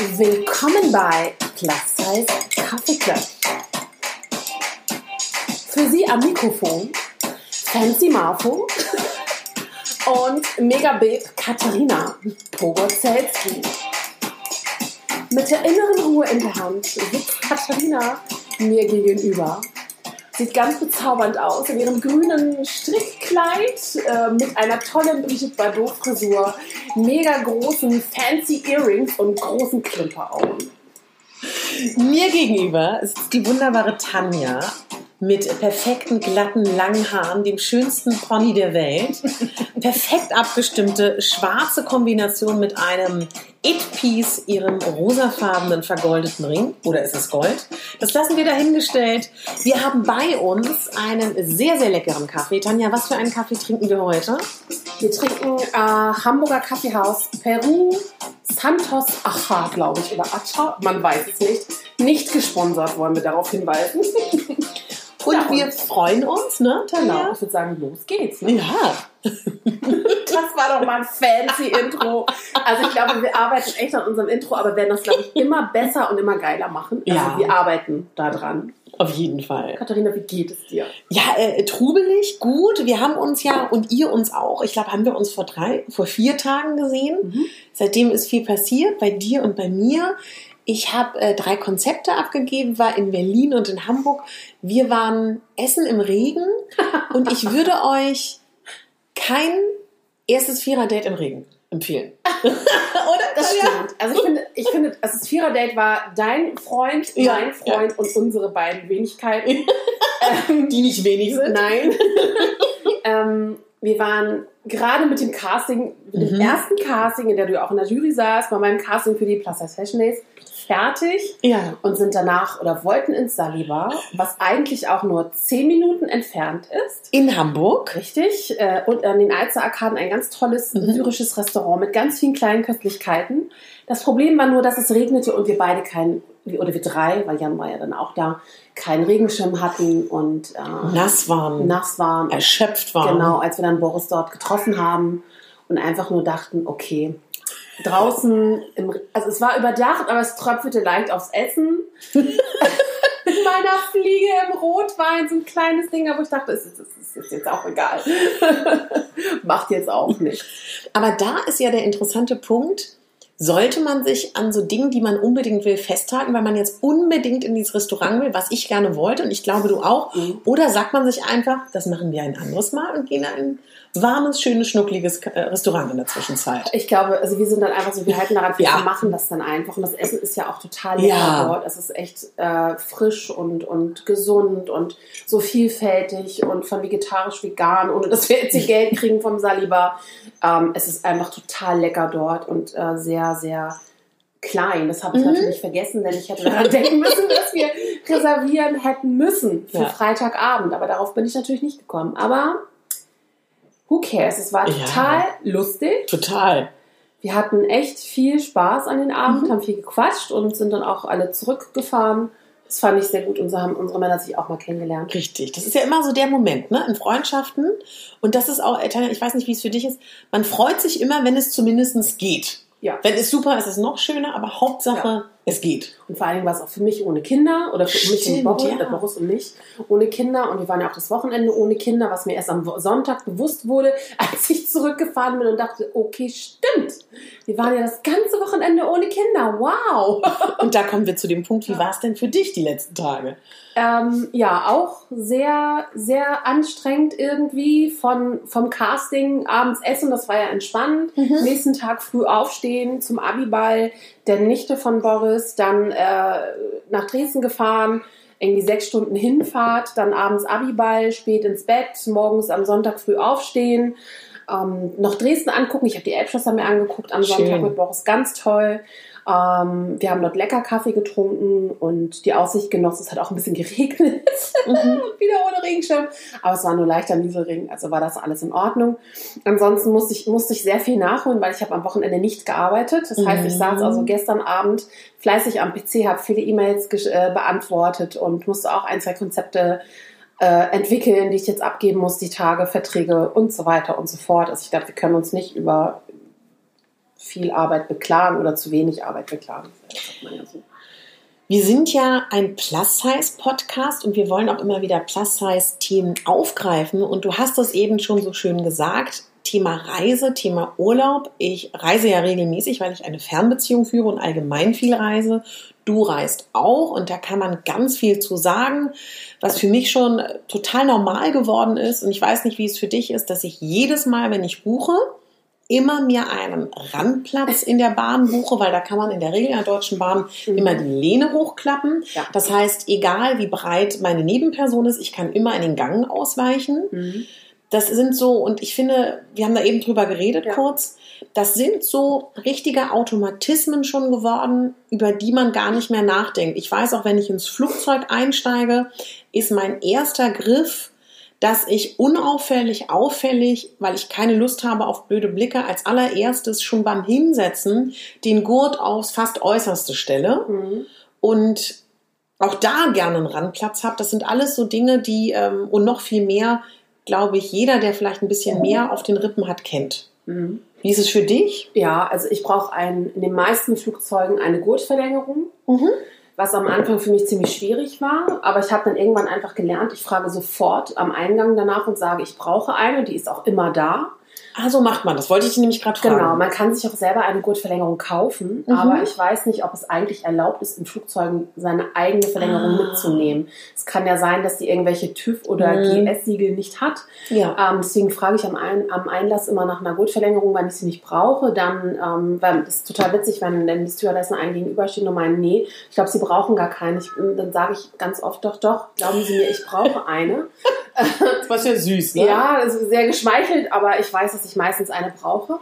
Willkommen bei Plus Size Kaffee Club. Für Sie am Mikrofon Fancy Marfo und Megababe Katharina Pogorzelski. Mit der inneren Ruhe in der Hand sitzt Katharina mir gegenüber. Sieht ganz bezaubernd aus in ihrem grünen Strickkleid äh, mit einer tollen Brigitte Bardot Frisur, mega großen fancy Earrings und großen Klimperaugen. Mir gegenüber ist die wunderbare Tanja mit perfekten, glatten, langen Haaren, dem schönsten Pony der Welt. Perfekt abgestimmte schwarze Kombination mit einem It-Piece, ihrem rosafarbenen vergoldeten Ring. Oder ist es Gold? Das lassen wir dahingestellt. Wir haben bei uns einen sehr, sehr leckeren Kaffee. Tanja, was für einen Kaffee trinken wir heute? Wir trinken äh, Hamburger Kaffeehaus Peru Santos Acha, glaube ich, oder Acha, man weiß es nicht. Nicht gesponsert, wollen wir darauf hinweisen. Und wir freuen uns, ne, Tanja? Genau, ich würde sagen, los geht's. Ne? Ja. Das war doch mal ein fancy Intro. Also ich glaube, wir arbeiten echt an unserem Intro, aber werden das, glaube ich, immer besser und immer geiler machen. Also Ja. wir arbeiten da dran. Auf jeden Fall. Katharina, wie geht es dir? Ja, äh, trubelig, gut. Wir haben uns ja und ihr uns auch. Ich glaube, haben wir uns vor drei, vor vier Tagen gesehen. Mhm. Seitdem ist viel passiert bei dir und bei mir. Ich habe äh, drei Konzepte abgegeben, war in Berlin und in Hamburg. Wir waren essen im Regen und ich würde euch kein erstes Vierer-Date im Regen empfehlen. Oder? Das stimmt. Also ich finde, ich finde, also das Vierer-Date war dein Freund, Ja, mein Freund und unsere beiden Wenigkeiten. ähm, Die nicht wenig sind. Nein. ähm, wir waren gerade mit dem Casting, mit dem Mhm. ersten Casting, in der du ja auch in der Jury saßt, bei meinem Casting für die Plus Size Fashion Days, fertig Ja. und sind danach oder wollten ins Saliba, was eigentlich auch nur zehn Minuten entfernt ist. In Hamburg. Richtig. Äh, und an den Alzer Arkaden ein ganz tolles Mhm. syrisches Restaurant mit ganz vielen kleinen Köstlichkeiten. Das Problem war nur, dass es regnete und wir beide keinen, oder wir drei, weil Jan war ja dann auch da, keinen Regenschirm hatten und äh, Nass waren. nass waren. Erschöpft waren. Genau, als wir dann Boris dort getroffen haben und einfach nur dachten, okay, draußen, im, also es war überdacht, aber es tröpfelte leicht aufs Essen. Mit meiner Fliege im Rotwein, so ein kleines Ding, aber ich dachte, es ist, es ist jetzt auch egal. Macht jetzt auch nichts. Aber da ist ja der interessante Punkt, sollte man sich an so Dingen, die man unbedingt will, festhalten, weil man jetzt unbedingt in dieses Restaurant will, was ich gerne wollte und ich glaube du auch, Mhm. oder sagt man sich einfach, das machen wir ein anderes Mal und gehen in ein warmes, schönes, schnuckliges äh, Restaurant in der Zwischenzeit. Ich glaube, also wir sind dann einfach so, wir halten daran fest, Ja. wir machen das dann einfach. Und das Essen ist ja auch total lecker Ja. dort. Es ist echt äh, frisch und, und gesund und so vielfältig und von vegetarisch, vegan, ohne dass wir jetzt die Geld kriegen vom Saliba. Ähm, es ist einfach total lecker dort und äh, sehr, sehr klein. Das habe ich Mhm. natürlich vergessen, denn ich hätte daran denken müssen, dass wir reservieren hätten müssen für Ja. Freitagabend. Aber darauf bin ich natürlich nicht gekommen. Aber who cares? Es war Ja. total lustig. Total. Wir hatten echt viel Spaß an den Abend, Mhm. haben viel gequatscht und sind dann auch alle zurückgefahren. Das fand ich sehr gut und so haben unsere Männer sich auch mal kennengelernt. Richtig. Das ist ja immer so der Moment, ne? In Freundschaften. Und das ist auch, äh, ich weiß nicht, wie es für dich ist. Man freut sich immer, wenn es zumindest geht. Ja. Wenn es super ist, ist es noch schöner, aber Hauptsache, es geht. Und vor allen Dingen war es auch für mich ohne Kinder oder für mich und Stimmt, Boris, ja. äh, Boris und mich ohne Kinder. Und wir waren ja auch das Wochenende ohne Kinder, was mir erst am Sonntag bewusst wurde, als ich zurückgefahren bin und dachte, okay, stimmt. Wir waren ja das ganze Wochenende ohne Kinder. Wow. Und da kommen wir zu dem Punkt, wie war es denn für dich die letzten Tage? Ähm, ja, auch sehr, sehr anstrengend irgendwie von, vom Casting abends essen, das war ja entspannend. Mhm. Nächsten Tag früh aufstehen zum Abiball der Nichte von Boris, dann äh, nach Dresden gefahren, irgendwie sechs Stunden Hinfahrt, dann abends Abiball, spät ins Bett, morgens am Sonntag früh aufstehen, ähm, noch Dresden angucken. Ich habe die Elbschlösser mir angeguckt am Schön. Sonntag mit Boris, ganz toll. Ähm, wir haben dort lecker Kaffee getrunken und die Aussicht genossen. Es hat auch ein bisschen geregnet. Wieder ohne Regenschirm. Aber es war nur leichter Nieselregen, also war das alles in Ordnung. Ansonsten musste ich, musste ich sehr viel nachholen, weil ich habe am Wochenende nicht gearbeitet. Das heißt, ich Mhm. saß also gestern Abend fleißig am PC, habe viele E-Mails äh, beantwortet und musste auch ein, zwei Konzepte äh, entwickeln, die ich jetzt abgeben muss, die Tage, Verträge und so weiter und so fort. Also ich glaube, wir können uns nicht über viel Arbeit beklagen oder zu wenig Arbeit beklagen. Ja so. Wir sind ja ein Plus-Size-Podcast und wir wollen auch immer wieder Plus-Size-Themen aufgreifen. Und du hast das eben schon so schön gesagt. Thema Reise, Thema Urlaub. Ich reise ja regelmäßig, weil ich eine Fernbeziehung führe und allgemein viel reise. Du reist auch und da kann man ganz viel zu sagen, was für mich schon total normal geworden ist. Und ich weiß nicht, wie es für dich ist, dass ich jedes Mal, wenn ich buche, immer mir einen Randplatz in der Bahn buche, weil da kann man in der Regel in der Deutschen Bahn mhm. immer die Lehne hochklappen. Ja. Das heißt, egal wie breit meine Nebenperson ist, ich kann immer in den Gang ausweichen. Mhm. Das sind so, und ich finde, wir haben da eben drüber geredet ja. kurz, das sind so richtige Automatismen schon geworden, über die man gar nicht mehr nachdenkt. Ich weiß auch, wenn ich ins Flugzeug einsteige, ist mein erster Griff dass ich unauffällig, auffällig, weil ich keine Lust habe auf blöde Blicke, als allererstes schon beim Hinsetzen den Gurt aufs fast äußerste stelle mhm. und auch da gerne einen Randplatz habe. Das sind alles so Dinge, die ähm, und noch viel mehr, glaube ich, jeder, der vielleicht ein bisschen mehr auf den Rippen hat, kennt. Mhm. Wie ist es für dich? Ja, also ich brauche in den meisten Flugzeugen eine Gurtverlängerung. Mhm was am Anfang für mich ziemlich schwierig war. Aber ich habe dann irgendwann einfach gelernt, ich frage sofort am Eingang danach und sage, ich brauche eine, die ist auch immer da. Ah, so macht man. Das wollte ich nämlich gerade fragen. Genau, man kann sich auch selber eine Gurtverlängerung kaufen, mhm. aber ich weiß nicht, ob es eigentlich erlaubt ist, in Flugzeugen seine eigene Verlängerung ah. mitzunehmen. Es kann ja sein, dass die irgendwelche TÜV oder mhm. GS-Siegel nicht hat. Ja. Ähm, deswegen frage ich am, Ein am, Einlass immer nach einer Gurtverlängerung, wenn ich sie nicht brauche. Dann, ähm, weil das ist total witzig, wenn dann die Stewardessen einen gegenüberstehen und meinen, nee, ich glaube, sie brauchen gar keine. Ich, dann sage ich ganz oft, doch, doch, glauben Sie mir, ich brauche eine. das war ja süß, ne? Ja, das ist sehr geschmeichelt, aber ich weiß, dass ich meistens eine brauche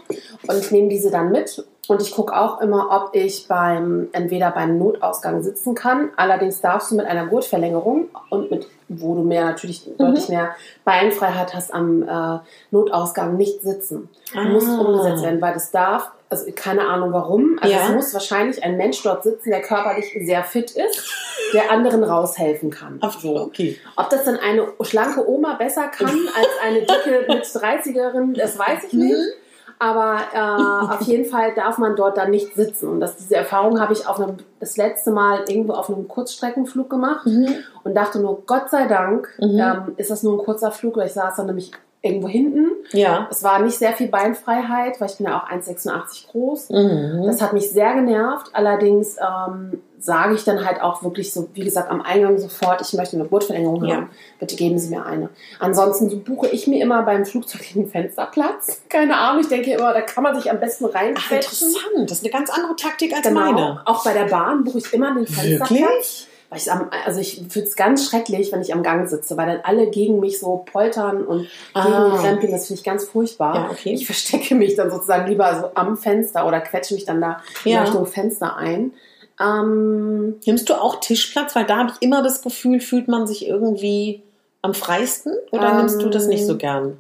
und ich nehme diese dann mit und ich gucke auch immer, ob ich beim entweder beim Notausgang sitzen kann. Allerdings darfst du mit einer Gurtverlängerung und mit wo du mehr natürlich mhm. deutlich mehr Beinfreiheit hast am äh, Notausgang nicht sitzen. Du ah. musst umgesetzt werden, weil das darf also keine Ahnung warum. Also ja. es muss wahrscheinlich ein Mensch dort sitzen, der körperlich sehr fit ist, der anderen raushelfen kann. Ach so, okay. Ob das dann eine schlanke Oma besser kann als eine dicke mit 30erin, das weiß ich nicht. Mhm. Aber äh, auf jeden Fall darf man dort dann nicht sitzen. Und das, diese Erfahrung habe ich auf einem, das letzte Mal irgendwo auf einem Kurzstreckenflug gemacht mhm. und dachte nur, Gott sei Dank mhm. ähm, ist das nur ein kurzer Flug, weil ich saß dann nämlich irgendwo hinten. Ja. Es war nicht sehr viel Beinfreiheit, weil ich bin ja auch 1,86 groß. Mhm. Das hat mich sehr genervt. Allerdings ähm, sage ich dann halt auch wirklich so, wie gesagt, am Eingang sofort, ich möchte eine Gurtverlängerung ja. haben. Bitte geben Sie mir eine. Ansonsten so buche ich mir immer beim Flugzeug den Fensterplatz. Keine Ahnung, ich denke immer, da kann man sich am besten reinquetschen. Interessant, das ist eine ganz andere Taktik als genau. meine. Auch bei der Bahn buche ich immer den Fensterplatz. Wirklich? Weil ich am, also ich finde es ganz schrecklich, wenn ich am Gang sitze, weil dann alle gegen mich so poltern und ah. gegen mich rempeln. Das finde ich ganz furchtbar. Ja, okay. Ich verstecke mich dann sozusagen lieber so am Fenster oder quetsche mich dann da ja. Richtung Fenster ein. Ähm, Nimmst du auch Tischplatz? Weil da habe ich immer das Gefühl, fühlt man sich irgendwie am freisten oder ähm, nimmst du das nicht so ähm, gern?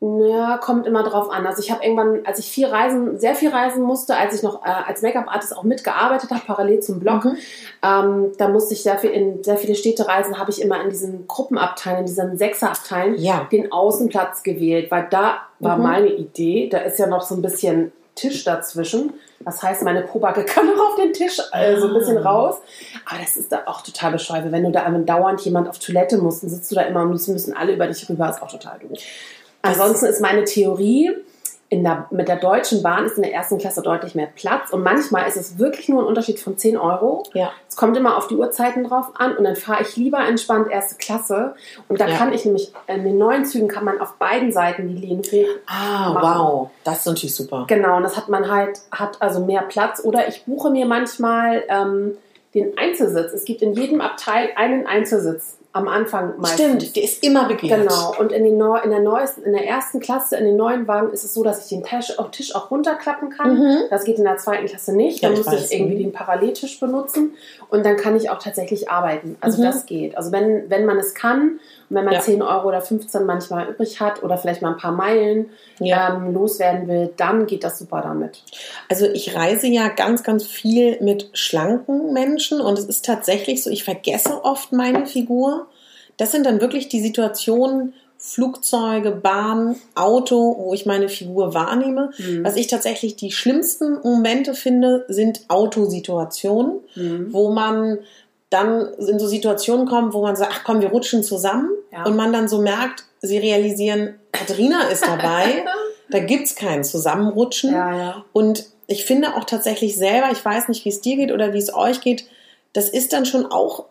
Ja, kommt immer drauf an. Also ich habe irgendwann, als ich viel reisen, sehr viel reisen musste, als ich noch äh, als Make-up-Artist auch mitgearbeitet habe, parallel zum Blog, mhm. ähm, da musste ich sehr viel in sehr viele Städte reisen, habe ich immer in diesen Gruppenabteilen, in diesen Sechserabteilen ja. den Außenplatz gewählt, weil da war mhm. meine Idee, da ist ja noch so ein bisschen Tisch dazwischen. Das heißt, meine Pobacke kann noch auf den Tisch äh, so ein bisschen ah. raus. Aber das ist da auch total bescheuert. Wenn du da dauernd jemand auf Toilette musst, dann sitzt du da immer und müssen alle über dich rüber. ist auch total doof. Ansonsten ist meine Theorie, der, mit der Deutschen Bahn ist in der ersten Klasse deutlich mehr Platz und manchmal ist es wirklich nur ein Unterschied von 10 Euro. Ja. Es kommt immer auf die Uhrzeiten drauf an und dann fahre ich lieber entspannt erste Klasse und da ja. kann ich nämlich, in den neuen Zügen kann man auf beiden Seiten die Lehnen Ah, machen. wow, das ist natürlich super. Genau, und das hat man halt, hat also mehr Platz oder ich buche mir manchmal ähm, den Einzelsitz. Es gibt in jedem Abteil einen Einzelsitz am Anfang meistens. Stimmt, die ist immer begehrt. Genau. Und in, den Neu in der neuesten, in der ersten Klasse, in den neuen Wagen ist es so, dass ich den Tisch, auch, Tisch auch runterklappen kann. Mhm. Das geht in der zweiten Klasse nicht. Dann ja, muss ich irgendwie den Paralleltisch benutzen und dann kann ich auch tatsächlich arbeiten. Also mhm. das geht. Also wenn, wenn man es kann und wenn man ja. 10 Euro oder 15 manchmal übrig hat oder vielleicht mal ein paar Meilen ja. ähm, loswerden will, dann geht das super damit. Also ich reise ja ganz, ganz viel mit schlanken Menschen und es ist tatsächlich so, ich vergesse oft meine Figur. Das sind dann wirklich die Situationen, Flugzeuge, Bahn, Auto, wo ich meine Figur wahrnehme. Mhm. Was ich tatsächlich die schlimmsten Momente finde, sind Autosituationen, Mhm. wo man dann in so Situationen kommt, wo man sagt, ach komm, wir rutschen zusammen Ja. und man dann so merkt, sie realisieren, Katharina ist dabei, da gibt's kein Zusammenrutschen. Ja, ja. Und ich finde auch tatsächlich selber, ich weiß nicht, wie es dir geht oder wie es euch geht, das ist dann schon auch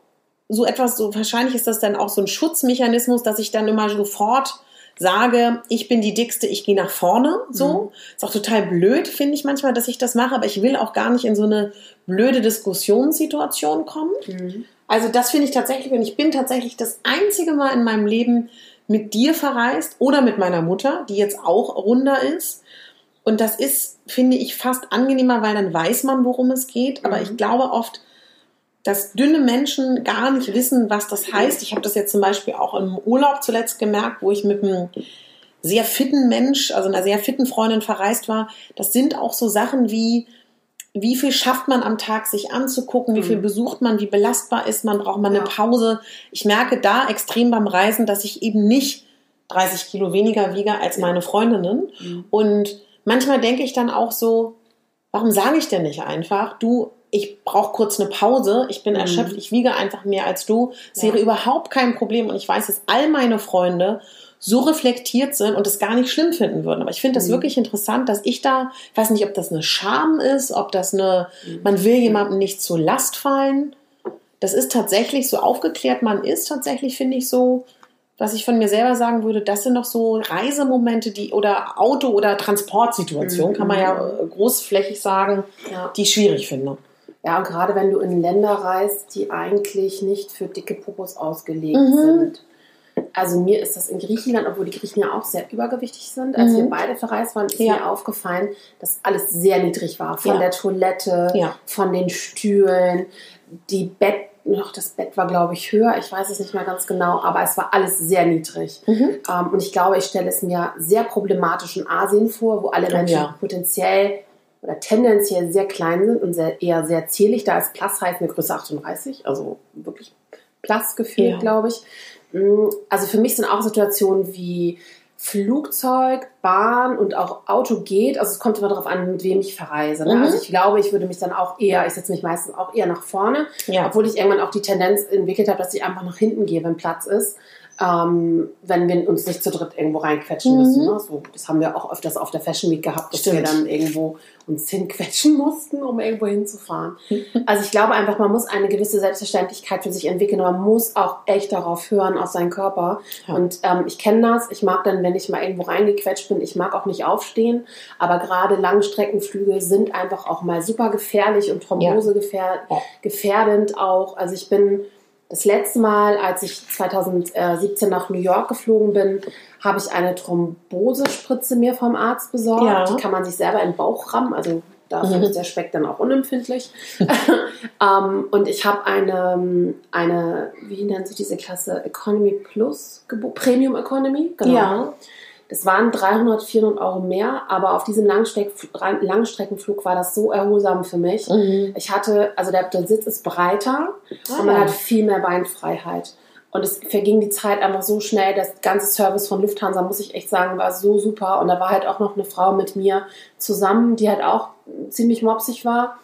so etwas, so wahrscheinlich ist das dann auch so ein Schutzmechanismus, dass ich dann immer sofort sage, ich bin die Dickste, ich gehe nach vorne. So. Ist auch total blöd, finde ich manchmal, dass ich das mache, aber ich will auch gar nicht in so eine blöde Diskussionssituation kommen. Mhm. Also das finde ich tatsächlich, und ich bin tatsächlich das einzige Mal in meinem Leben mit dir verreist oder mit meiner Mutter, die jetzt auch runder ist. Und das ist, finde ich, fast angenehmer, weil dann weiß man, worum es geht. Aber Mhm. ich glaube oft, dass dünne Menschen gar nicht wissen, was das heißt. Ich habe das jetzt zum Beispiel auch im Urlaub zuletzt gemerkt, wo ich mit einem sehr fitten Mensch, also einer sehr fitten Freundin verreist war. Das sind auch so Sachen wie, wie viel schafft man am Tag sich anzugucken, wie viel Mhm. besucht man, wie belastbar ist man, braucht man eine. Pause. Ich merke da extrem beim Reisen, dass ich eben nicht 30 Kilo weniger wiege als meine Freundinnen. Mhm. Und manchmal denke ich dann auch so, warum sage ich denn nicht einfach, du, ich brauche kurz eine Pause, ich bin Mhm. erschöpft, ich wiege einfach mehr als du. Es Ja. wäre überhaupt kein Problem und ich weiß, dass all meine Freunde so reflektiert sind und es gar nicht schlimm finden würden. Aber ich finde das Mhm. wirklich interessant, dass ich da, ich weiß nicht, ob das eine Scham ist, ob das eine, Mhm. man will jemandem nicht zur Last fallen. Das ist tatsächlich so aufgeklärt, man ist tatsächlich, finde ich, so, was ich von mir selber sagen würde, das sind noch so Reisemomente, die oder Auto- oder Transportsituationen, Mhm. kann man ja äh, großflächig sagen, Ja. die ich schwierig finde. Ja, und gerade wenn du in Länder reist, die eigentlich nicht für dicke Popos ausgelegt Mhm. sind. Also mir ist das in Griechenland, obwohl die Griechen ja auch sehr übergewichtig sind, als Mhm. wir beide verreist waren, ist Ja. mir aufgefallen, dass alles sehr niedrig war. Von Ja. der Toilette, Ja. von den Stühlen, die Bett, noch das Bett war, glaube ich, höher. Ich weiß es nicht mehr ganz genau, aber es war alles sehr niedrig. Mhm. Ähm, und ich glaube, ich stelle es mir sehr problematisch in Asien vor, wo alle Oh Menschen potenziell oder tendenziell sehr klein sind und sehr, eher sehr zierlich. Da ist Plus heißt eine Größe 38, also wirklich Plus gefühlt, Ja. glaube ich. Mm, Also für mich sind auch Situationen wie Flugzeug, Bahn und auch Auto geht. Also es kommt immer darauf an, mit wem ich verreise. Ne? Mhm. Also ich glaube, ich würde mich dann auch eher, ich setze mich meistens auch eher nach vorne, Ja. obwohl ich irgendwann auch die Tendenz entwickelt habe, dass ich einfach nach hinten gehe, wenn Platz ist. Ähm, wenn wir uns nicht zu dritt irgendwo reinquetschen Mhm. müssen. Ne? So, das haben wir auch öfters auf der Fashion Week gehabt, dass Stimmt. wir dann irgendwo uns hinquetschen mussten, um irgendwo hinzufahren. Also ich glaube einfach, man muss eine gewisse Selbstverständlichkeit für sich entwickeln. und Man muss auch echt darauf hören, auf seinen Körper. Ja. Und ähm, ich kenne das. Ich mag dann, wenn ich mal irgendwo reingequetscht bin, ich mag auch nicht aufstehen. Aber gerade Langstreckenflüge sind einfach auch mal super gefährlich und Thrombose gefähr Ja. gefährdend auch. Also ich bin das letzte Mal, als ich 2017 nach New York geflogen bin, habe ich eine Thrombosespritze mir vom Arzt besorgt. Ja. Die kann man sich selber in den Bauch rammen. Also dafür Mhm. ist der Speck dann auch unempfindlich. ähm, und ich habe eine, eine, wie nennt sich diese Klasse? Economy Plus, Premium Economy, genau. Ja. Das waren 300, 400 Euro mehr, aber auf diesem Langstreck, Langstreckenflug war das so erholsam für mich. Mhm. Ich hatte, also der, der Sitz ist breiter und man Ah. hat viel mehr Beinfreiheit. Und es verging die Zeit einfach so schnell. Das ganze Service von Lufthansa, muss ich echt sagen, war so super. Und da war halt auch noch eine Frau mit mir zusammen, die halt auch ziemlich mopsig war.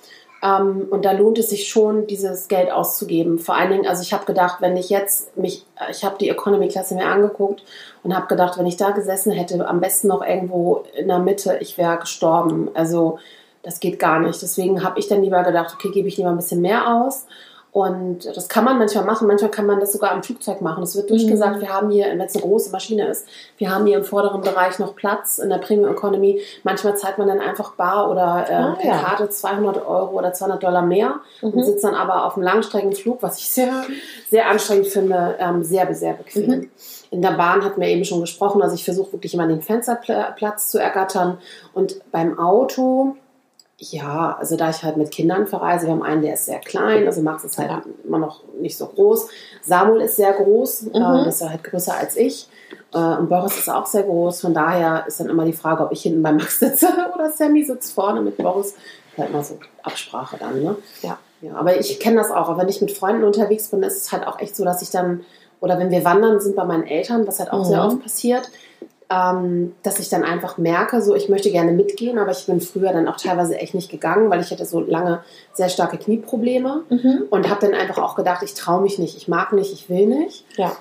Ähm, und da lohnt es sich schon, dieses Geld auszugeben. Vor allen Dingen, also ich habe gedacht, wenn ich jetzt mich, ich habe die Economy-Klasse mir angeguckt und habe gedacht, wenn ich da gesessen hätte, am besten noch irgendwo in der Mitte, ich wäre gestorben. Also das geht gar nicht. Deswegen habe ich dann lieber gedacht, okay, gebe ich lieber ein bisschen mehr aus. Und das kann man manchmal machen. Manchmal kann man das sogar am Flugzeug machen. Es wird durchgesagt, wir haben hier, wenn es eine große Maschine ist, wir haben hier im vorderen Bereich noch Platz in der Premium Economy. Manchmal zahlt man dann einfach bar oder äh, Ah, per ja. Karte 200 Euro oder 200 Dollar mehr und Mhm. sitzt dann aber auf einem Langstreckenflug, was ich sehr, sehr anstrengend finde, ähm, sehr, sehr bequem. Mhm. In der Bahn hatten wir eben schon gesprochen, also ich versuche wirklich immer den Fensterplatz zu ergattern. Und beim Auto, ja, also da ich halt mit Kindern verreise, wir haben einen, der ist sehr klein, also Max ist halt immer noch nicht so groß. Samuel ist sehr groß, äh, Mhm. das ist halt größer als ich. Äh, und Boris ist auch sehr groß, von daher ist dann immer die Frage, ob ich hinten bei Max sitze oder Sammy sitzt vorne mit Boris. Halt mal so Absprache dann, ne? Ja. Ja, aber ich kenne das auch. Aber wenn ich mit Freunden unterwegs bin, ist es halt auch echt so, dass ich dann oder wenn wir wandern sind bei meinen Eltern, was halt auch Mhm. sehr oft passiert, ähm, dass ich dann einfach merke, so ich möchte gerne mitgehen, aber ich bin früher dann auch teilweise echt nicht gegangen, weil ich hatte so lange sehr starke Knieprobleme Mhm. und habe dann einfach auch gedacht, ich traue mich nicht, ich mag nicht, ich will nicht. Ja.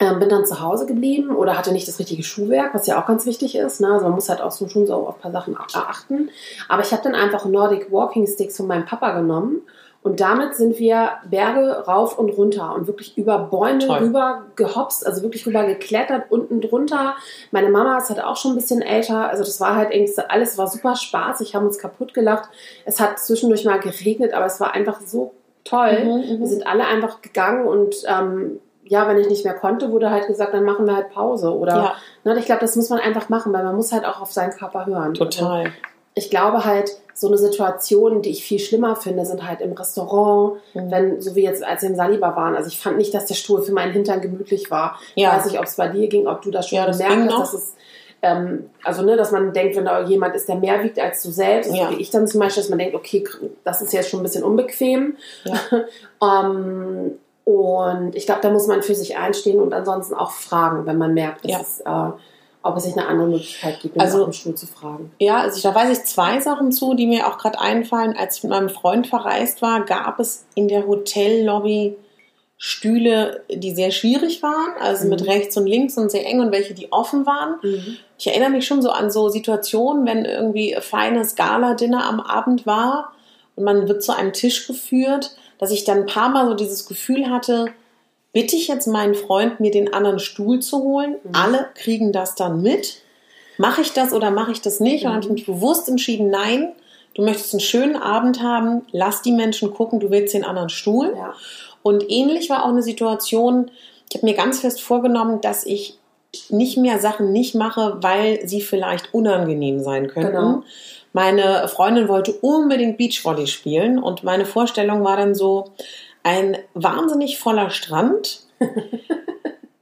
Ähm, bin dann zu Hause geblieben oder hatte nicht das richtige Schuhwerk, was ja auch ganz wichtig ist. Ne? Also man muss halt auch so schon so auf ein paar Sachen achten. Aber ich habe dann einfach Nordic Walking Sticks von meinem Papa genommen und damit sind wir Berge rauf und runter und wirklich über Bäume Toll. rüber gehopst, also wirklich rüber geklettert, unten drunter. Meine Mama ist halt auch schon ein bisschen älter, also das war halt irgendwie, alles war super spaßig, haben uns kaputt gelacht. Es hat zwischendurch mal geregnet, aber es war einfach so toll. Mhm, mhm. Wir sind alle einfach gegangen und ähm, ja, wenn ich nicht mehr konnte, wurde halt gesagt, dann machen wir halt Pause. Oder Ja. ne, ich glaube, das muss man einfach machen, weil man muss halt auch auf seinen Körper hören. Also, Total. ich glaube halt, so eine Situation, die ich viel schlimmer finde, sind halt im Restaurant, Mhm. wenn, so wie jetzt, als wir im Saliba waren. Also ich fand nicht, dass der Stuhl für meinen Hintern gemütlich war. Ja. Ich weiß nicht, ob es bei dir ging, ob du das schon Ja, das gemerkt hast, dass es ähm, also ne, dass man denkt, wenn da jemand ist, der mehr wiegt als du selbst, Ja. wie ich dann zum Beispiel, dass man denkt, okay, das ist jetzt schon ein bisschen unbequem. ähm, und ich glaube, da muss man für sich einstehen und ansonsten auch fragen, wenn man merkt, dass Ja. es, äh, ob es sich eine andere Möglichkeit gibt, Also- nach dem Stuhl zu fragen. Ja, also ich, da weiß ich zwei Sachen zu, die mir auch gerade einfallen. Als ich mit meinem Freund verreist war, gab es in der Hotellobby Stühle, die sehr schwierig waren, also mit Mhm. rechts und links und sehr eng und welche, die offen waren. Ich erinnere mich schon so an so Situationen, wenn irgendwie ein feines Gala-Dinner am Abend war und man wird zu einem Tisch geführt, dass ich dann ein paar Mal so dieses Gefühl hatte, bitte ich jetzt meinen Freund, mir den anderen Stuhl zu holen. Mhm. Alle kriegen das dann mit. Mache ich das oder mache ich das nicht? Und dann habe ich mich bewusst entschieden, nein, du möchtest einen schönen Abend haben, lass die Menschen gucken, du willst den anderen Stuhl. Ja. Und ähnlich war auch eine Situation, ich habe mir ganz fest vorgenommen, dass ich nicht mehr Sachen nicht mache, weil sie vielleicht unangenehm sein könnten. Genau. Meine Freundin wollte unbedingt Beachvolley spielen und meine Vorstellung war dann so ein wahnsinnig voller Strand.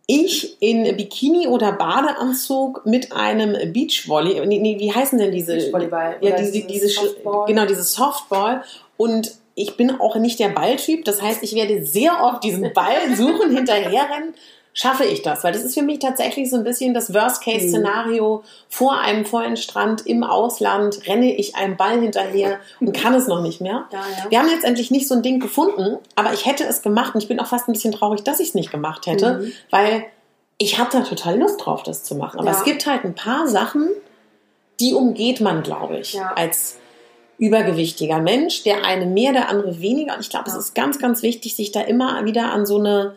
Ich in Bikini oder Badeanzug mit einem Beachvolley, nee, nee, wie heißen denn diese? Beachvolleyball Ja, diese, diese, Softball. genau, dieses Softball. Und ich bin auch nicht der Balltyp. Das heißt, ich werde sehr oft diesen Ball suchen, hinterherrennen. Schaffe ich das? Weil das ist für mich tatsächlich so ein bisschen das Worst-Case-Szenario. Vor einem vollen Strand im Ausland renne ich einem Ball hinterher und kann es noch nicht mehr. Ja, ja. Wir haben letztendlich nicht so ein Ding gefunden, aber ich hätte es gemacht und ich bin auch fast ein bisschen traurig, dass ich es nicht gemacht hätte, Mhm. weil ich habe da total Lust drauf, das zu machen. Aber Ja. es gibt halt ein paar Sachen, die umgeht man, glaube ich, als übergewichtiger Mensch, der eine mehr, der andere weniger. Und ich glaube, es ist ganz, ganz wichtig, sich da immer wieder an so eine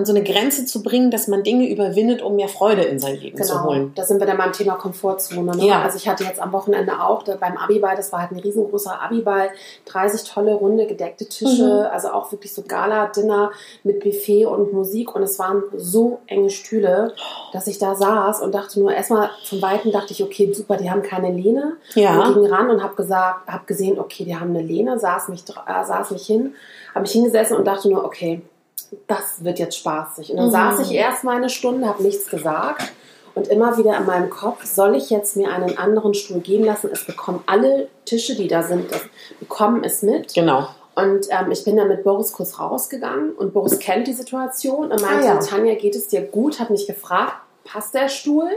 an so eine Grenze zu bringen, dass man Dinge überwindet, um mehr Freude in sein Leben zu Genau, holen. da sind wir dann beim Thema Komfortzone. Ne? Ja. Also ich hatte jetzt am Wochenende auch beim Abiball, das war halt ein riesengroßer Abiball, 30 tolle runde gedeckte Tische, Mhm. also auch wirklich so Gala-Dinner mit Buffet und Musik und es waren so enge Stühle, dass ich da saß und dachte nur, erstmal von Weitem dachte ich, okay, super, die haben keine Lehne. Ja. Und ging ran und habe gesagt, habe gesehen, okay, die haben eine Lehne, saß mich, äh, saß mich hin, habe mich hingesessen und dachte nur, okay, das wird jetzt spaßig. Und dann Mhm. saß ich erst mal eine Stunde, habe nichts gesagt und immer wieder in meinem Kopf, soll ich jetzt mir einen anderen Stuhl geben lassen? Es bekommen alle Tische, die da sind, das bekommen es mit. Genau. Und ähm, ich bin dann mit Boris kurz rausgegangen und Boris kennt die Situation und meinte, Ah, ja. Tanja, geht es dir gut? Hat mich gefragt, passt der Stuhl?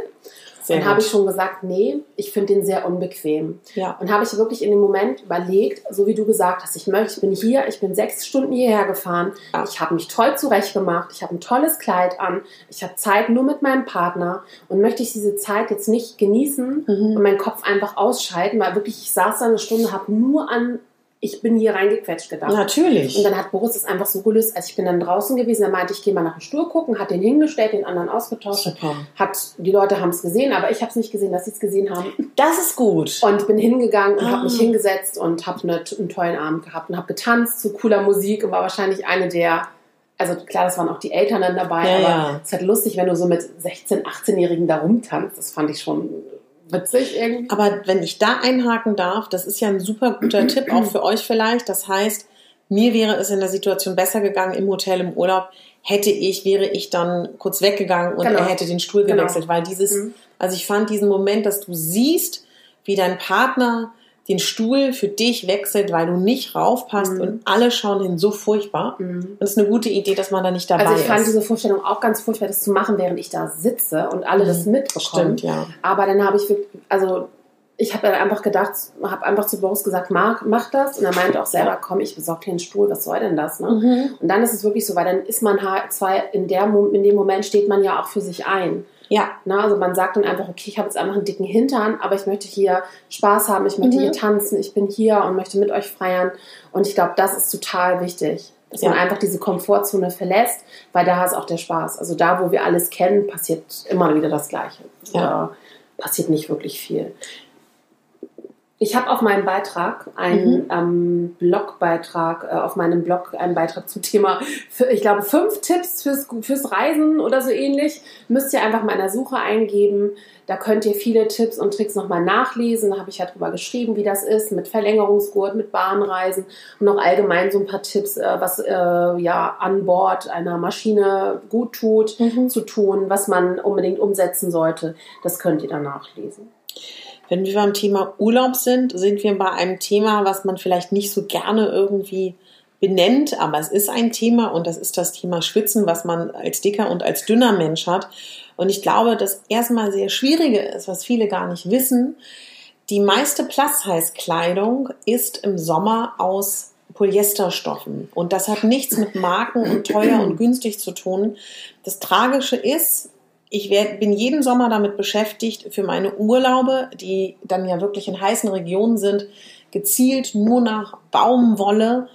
Sehr Dann habe ich schon gesagt, nee, ich finde den sehr unbequem. Ja. Und habe ich wirklich in dem Moment überlegt, so wie du gesagt hast, ich möchte, ich bin hier, ich bin sechs Stunden hierher gefahren, Ja. ich habe mich toll zurechtgemacht, ich habe ein tolles Kleid an, ich habe Zeit nur mit meinem Partner und möchte ich diese Zeit jetzt nicht genießen Mhm. und meinen Kopf einfach ausschalten, weil wirklich ich saß da eine Stunde, habe nur an, ich bin hier reingequetscht gedacht. Natürlich. Und dann hat Boris das einfach so gelöst, als ich bin dann draußen gewesen, er meinte, ich gehe mal nach dem Stuhl gucken, hat den hingestellt, den anderen ausgetauscht, Super. hat, die Leute haben es gesehen, aber ich habe es nicht gesehen, dass sie es gesehen haben. Das ist gut. Und bin hingegangen und Ah. habe mich hingesetzt und habe eine, einen tollen Abend gehabt und habe getanzt zu cooler Musik und war wahrscheinlich eine der, also klar, das waren auch die Eltern dann dabei, Ja, aber ja. es ist halt lustig, wenn du so mit 16-, 18-Jährigen da rumtanzt. Das fand ich schon witzig irgendwie. Aber wenn ich da einhaken darf, das ist ja ein super guter Tipp, auch für euch vielleicht. Das heißt, mir wäre es in der Situation besser gegangen im Hotel, im Urlaub, hätte ich, wäre ich dann kurz weggegangen und Genau. er hätte den Stuhl Genau. gewechselt, weil dieses, Mhm. also ich fand diesen Moment, dass du siehst, wie dein Partner den Stuhl für dich wechselt, weil du nicht raufpasst Mhm. und alle schauen hin, so furchtbar. Und es ist eine gute Idee, dass man da nicht dabei Also ich fand ist. diese Vorstellung auch ganz furchtbar, das zu machen, während ich da sitze und alle das mitbekommen. Stimmt, ja. Aber dann habe ich wirklich, also ich habe einfach gedacht, habe einfach zu Boris gesagt, Marc, mach das. Und er meinte auch selber, komm, ich besorge dir einen Stuhl, was soll denn das? Ne? Mhm. Und dann ist es wirklich so, weil dann ist man halt zwar in, der, in dem Moment steht man ja auch für sich ein. Ja, Ne? Also man sagt dann einfach, okay, ich habe jetzt einfach einen dicken Hintern, aber ich möchte hier Spaß haben, ich möchte Mhm. hier tanzen, ich bin hier und möchte mit euch feiern. Und ich glaube, das ist total wichtig, dass man Ja. einfach diese Komfortzone verlässt, weil da ist auch der Spaß. Also da, wo wir alles kennen, passiert immer wieder das Gleiche. Ja. Da passiert nicht wirklich viel. Ich habe auf meinem Beitrag einen Mhm. ähm, Blogbeitrag, äh, auf meinem Blog einen Beitrag zum Thema, ich glaube, fünf Tipps fürs, fürs Reisen oder so ähnlich. Müsst ihr einfach mal in der Suche eingeben. Da könnt ihr viele Tipps und Tricks nochmal nachlesen. Da habe ich ja drüber geschrieben, wie das ist mit Verlängerungsgurt, mit Bahnreisen und auch allgemein so ein paar Tipps, äh, was äh, ja an Bord einer Maschine gut tut, Mhm. zu tun, was man unbedingt umsetzen sollte. Das könnt ihr dann nachlesen. Wenn wir beim Thema Urlaub sind, sind wir bei einem Thema, was man vielleicht nicht so gerne irgendwie benennt, aber es ist ein Thema und das ist das Thema Schwitzen, was man als dicker und als dünner Mensch hat. Und ich glaube, das erstmal sehr Schwierige ist, was viele gar nicht wissen, die meiste Plus-Size-Kleidung ist im Sommer aus Polyesterstoffen. Und das hat nichts mit Marken und teuer und günstig zu tun. Das Tragische ist, ich werd, bin jeden Sommer damit beschäftigt, für meine Urlaube, die dann ja wirklich in heißen Regionen sind, gezielt nur nach Baumwolle,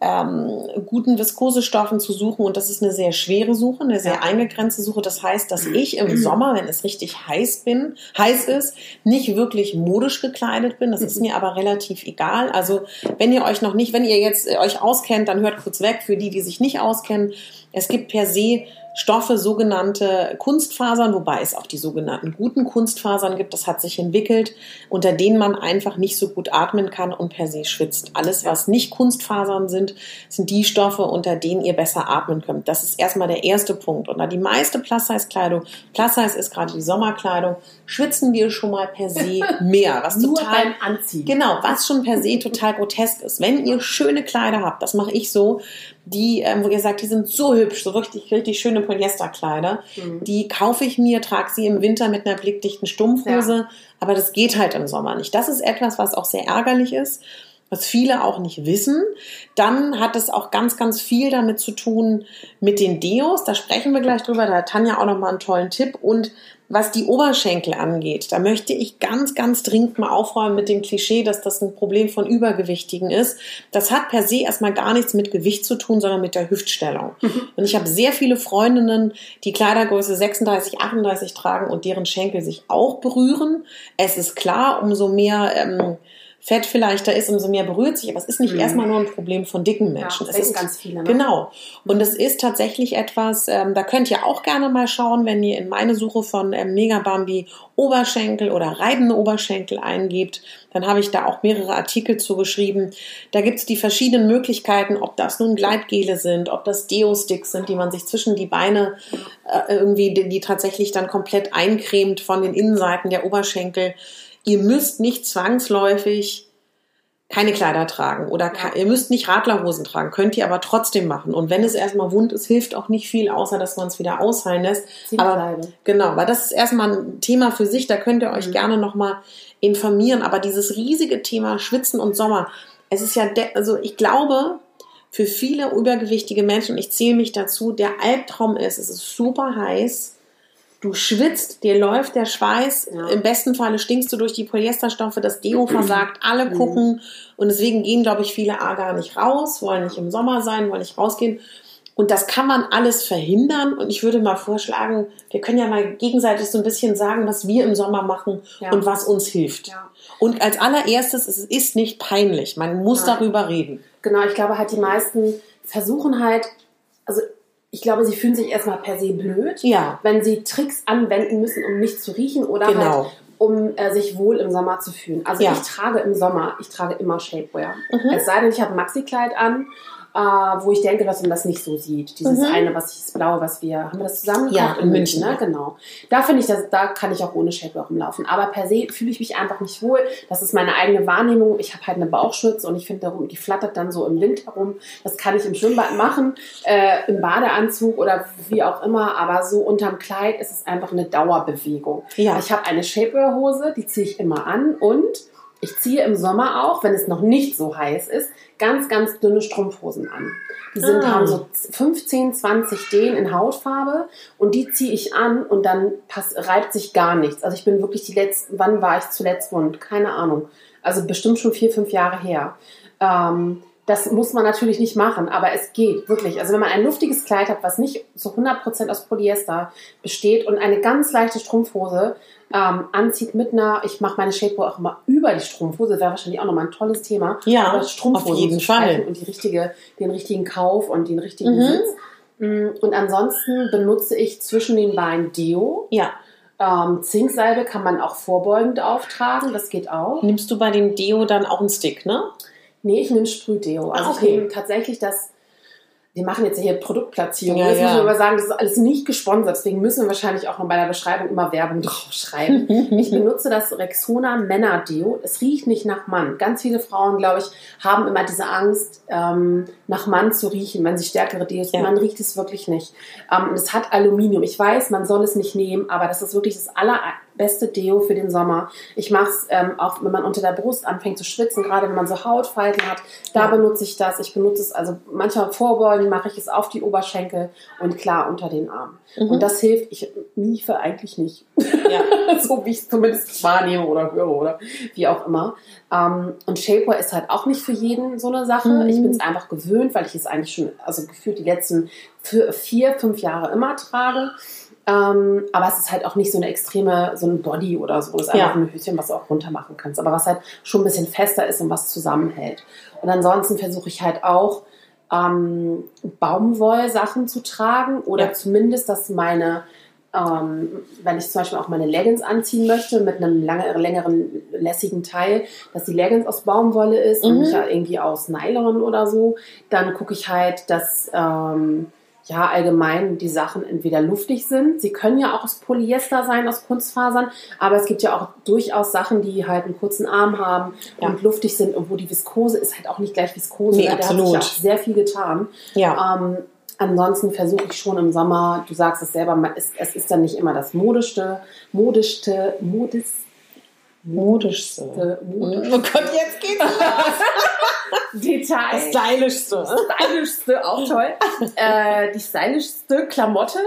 ähm, guten Viskosestoffen zu suchen. Und das ist eine sehr schwere Suche, eine sehr Ja. eingegrenzte Suche. Das heißt, dass ich im Sommer, wenn es richtig heiß bin, heiß ist, nicht wirklich modisch gekleidet bin. Das ist mir aber relativ egal. Also wenn ihr euch noch nicht, wenn ihr jetzt äh, euch auskennt, dann hört kurz weg. Für die, die sich nicht auskennen, es gibt per se Stoffe, sogenannte Kunstfasern, wobei es auch die sogenannten guten Kunstfasern gibt. Das hat sich entwickelt, unter denen man einfach nicht so gut atmen kann und per se schwitzt. Alles, was nicht Kunstfasern sind, sind die Stoffe, unter denen ihr besser atmen könnt. Das ist erstmal der erste Punkt. Und da die meiste Plus-Size-Kleidung, Plus-Size ist gerade die Sommerkleidung, schwitzen wir schon mal per se mehr. Was Nur total beim Anziehen. Genau, was schon per se total grotesk ist. Wenn ihr schöne Kleider habt, das mache ich so, die, ähm, wo ihr sagt, die sind so hübsch, so richtig, richtig schöne Polyesterkleider, Mhm. die kaufe ich mir, trage sie im Winter mit einer blickdichten Stumpfhose, aber das geht halt im Sommer nicht. Das ist etwas, was auch sehr ärgerlich ist, was viele auch nicht wissen. Dann hat es auch ganz, ganz viel damit zu tun mit den Deos. Da sprechen wir gleich drüber. Da hat Tanja auch nochmal einen tollen Tipp. Und was die Oberschenkel angeht, da möchte ich ganz, ganz dringend mal aufräumen mit dem Klischee, dass das ein Problem von Übergewichtigen ist. Das hat per se erstmal gar nichts mit Gewicht zu tun, sondern mit der Hüftstellung. Und ich habe sehr viele Freundinnen, die Kleidergröße 36, 38 tragen und deren Schenkel sich auch berühren. Es ist klar, umso mehr ähm, Fett vielleicht da ist, umso mehr berührt sich. Aber es ist nicht Mhm. erstmal nur ein Problem von dicken Menschen. das es ist ganz viele, ne? Genau. Und es ist tatsächlich etwas, ähm, da könnt ihr auch gerne mal schauen, wenn ihr in meine Suche von ähm, Megabambi Oberschenkel oder reibende Oberschenkel eingebt. Dann habe ich da auch mehrere Artikel zugeschrieben. Da gibt es die verschiedenen Möglichkeiten, ob das nun Gleitgele sind, ob das Deo-Sticks sind, die man sich zwischen die Beine äh, irgendwie, die, die tatsächlich dann komplett eincremt von den Innenseiten der Oberschenkel. Ihr müsst nicht zwangsläufig keine Kleider tragen oder ihr müsst nicht Radlerhosen tragen, könnt ihr aber trotzdem machen. Und wenn es erstmal wund ist, hilft auch nicht viel, außer dass man es wieder ausheilen lässt. Aber genau, weil das ist erstmal ein Thema für sich, da könnt ihr euch Mhm. gerne nochmal informieren. Aber dieses riesige Thema Schwitzen und Sommer, es ist ja, also ich glaube, für viele übergewichtige Menschen, und ich zähle mich dazu, der Albtraum ist, es ist super heiß, du schwitzt, dir läuft der Schweiß, Ja. im besten Falle stinkst du durch die Polyesterstoffe, das Deo versagt, alle Mhm. gucken und deswegen gehen, glaube ich, viele A gar nicht raus, wollen nicht im Sommer sein, wollen nicht rausgehen. Und das kann man alles verhindern. Und ich würde mal vorschlagen, wir können ja mal gegenseitig so ein bisschen sagen, was wir im Sommer machen Ja. und was uns hilft. Ja. Und als allererstes, es ist nicht peinlich. Man muss Nein. darüber reden. Genau, ich glaube halt, die meisten versuchen halt, also ich glaube, sie fühlen sich erstmal per se blöd, Ja. wenn sie Tricks anwenden müssen, um nicht zu riechen oder Genau. halt um äh, sich wohl im Sommer zu fühlen. Also Ja. ich trage im Sommer, ich trage immer Shapewear. Mhm. Es sei denn, ich habe ein Maxi-Kleid an äh, wo ich denke, dass man das nicht so sieht. Dieses Mhm. eine, was ich, das Blaue, was wir, haben wir das zusammen Ja, gekauft? in München, ne? ja. Genau. Da finde ich, dass, da kann ich auch ohne Shapewear rumlaufen. Aber per se fühle ich mich einfach nicht wohl. Das ist meine eigene Wahrnehmung. Ich habe halt eine Bauchschürze und ich finde darum, die flattert dann so im Wind herum. Das kann ich im Schwimmbad machen, äh, im Badeanzug oder wie auch immer. Aber so unterm Kleid ist es einfach eine Dauerbewegung. Ja. Ich habe eine Shapewear-Hose, die ziehe ich immer an und ich ziehe im Sommer auch, wenn es noch nicht so heiß ist, ganz, ganz dünne Strumpfhosen an. Die sind, Ah. haben so 15, 20 Dehn in Hautfarbe und die ziehe ich an und dann pass, reibt sich gar nichts. Also ich bin wirklich die letzten, wann war ich zuletzt wund? Keine Ahnung. Also bestimmt schon vier, fünf Jahre her. Ähm, das muss man natürlich nicht machen, aber es geht wirklich. Also wenn man ein luftiges Kleid hat, was nicht zu 100% aus Polyester besteht und eine ganz leichte Strumpfhose ähm, anzieht mit einer, ich mache meine Shapewear auch immer über die Strumpfhose, wäre wahrscheinlich auch nochmal ein tolles Thema. Ja, über Strumpfhosen auf jeden Fall. Und die richtige, den richtigen Kauf und den richtigen Mhm. Sitz. Mm, Und ansonsten benutze ich zwischen den Beinen Deo. Ja. Ähm, Zinksalbe kann man auch vorbeugend auftragen, das geht auch. Nimmst du bei dem Deo dann auch einen Stick, ne? Nee, ich nehme Sprühdeo. Also Ah, ich okay. nehme tatsächlich das. Wir machen jetzt hier Produktplatzierung. Ja, müssen ja. wir aber sagen, das ist alles nicht gesponsert. Deswegen müssen wir wahrscheinlich auch noch bei der Beschreibung immer Werbung draufschreiben. ich benutze das Rexona Männer-Deo. Es riecht nicht nach Mann. Ganz viele Frauen, glaube ich, haben immer diese Angst, ähm, nach Mann zu riechen, wenn sie stärkere Deos. Ja. Man riecht es wirklich nicht. Ähm, es hat Aluminium. Ich weiß, man soll es nicht nehmen, aber das ist wirklich das allerbeste Deo für den Sommer. Ich mache es ähm, auch, wenn man unter der Brust anfängt zu schwitzen, gerade wenn man so Hautfalten hat. Da Ja. benutze ich das. Ich benutze es also manchmal vorbeugen, mache ich es auf die Oberschenkel und klar unter den Armen. Mhm. Und das hilft. Ich miefe eigentlich nicht. Ja. so wie ich es zumindest wahrnehme oder höre oder wie auch immer. Ähm, und Shapewear ist halt auch nicht für jeden so eine Sache. Mhm. Ich bin es einfach gewöhnt, weil ich es eigentlich schon, also gefühlt die letzten vier fünf Jahre immer trage. Ähm, aber es ist halt auch nicht so eine extreme, so ein Body oder so. Es ist Ja. einfach ein Höschen, was du auch runter machen kannst. Aber was halt schon ein bisschen fester ist und was zusammenhält. Und ansonsten versuche ich halt auch, ähm, Baumwollsachen zu tragen oder Ja. zumindest, dass meine, ähm, wenn ich zum Beispiel auch meine Leggings anziehen möchte mit einem lange, längeren, lässigen Teil, dass die Leggings aus Baumwolle ist und Mhm. nicht ja irgendwie aus Nylon oder so, dann gucke ich halt, dass ähm, ja allgemein die Sachen entweder luftig sind. Sie können ja auch aus Polyester sein, aus Kunstfasern, aber es gibt ja auch durchaus Sachen, die halt einen kurzen Arm haben Ja. und luftig sind und wo die Viskose ist halt auch nicht gleich Viskose. Nee, ne? Der hat sich absolut. auch sehr viel getan. Ja. Ähm, ansonsten versuche ich schon im Sommer, du sagst es selber, ist, es ist dann nicht immer das modischste, modischste, modis, Modischste. modischste Oh Gott, jetzt geht's los. Detail. Das Stylischste. stylischste, auch toll. äh, die stylischste Klamotte.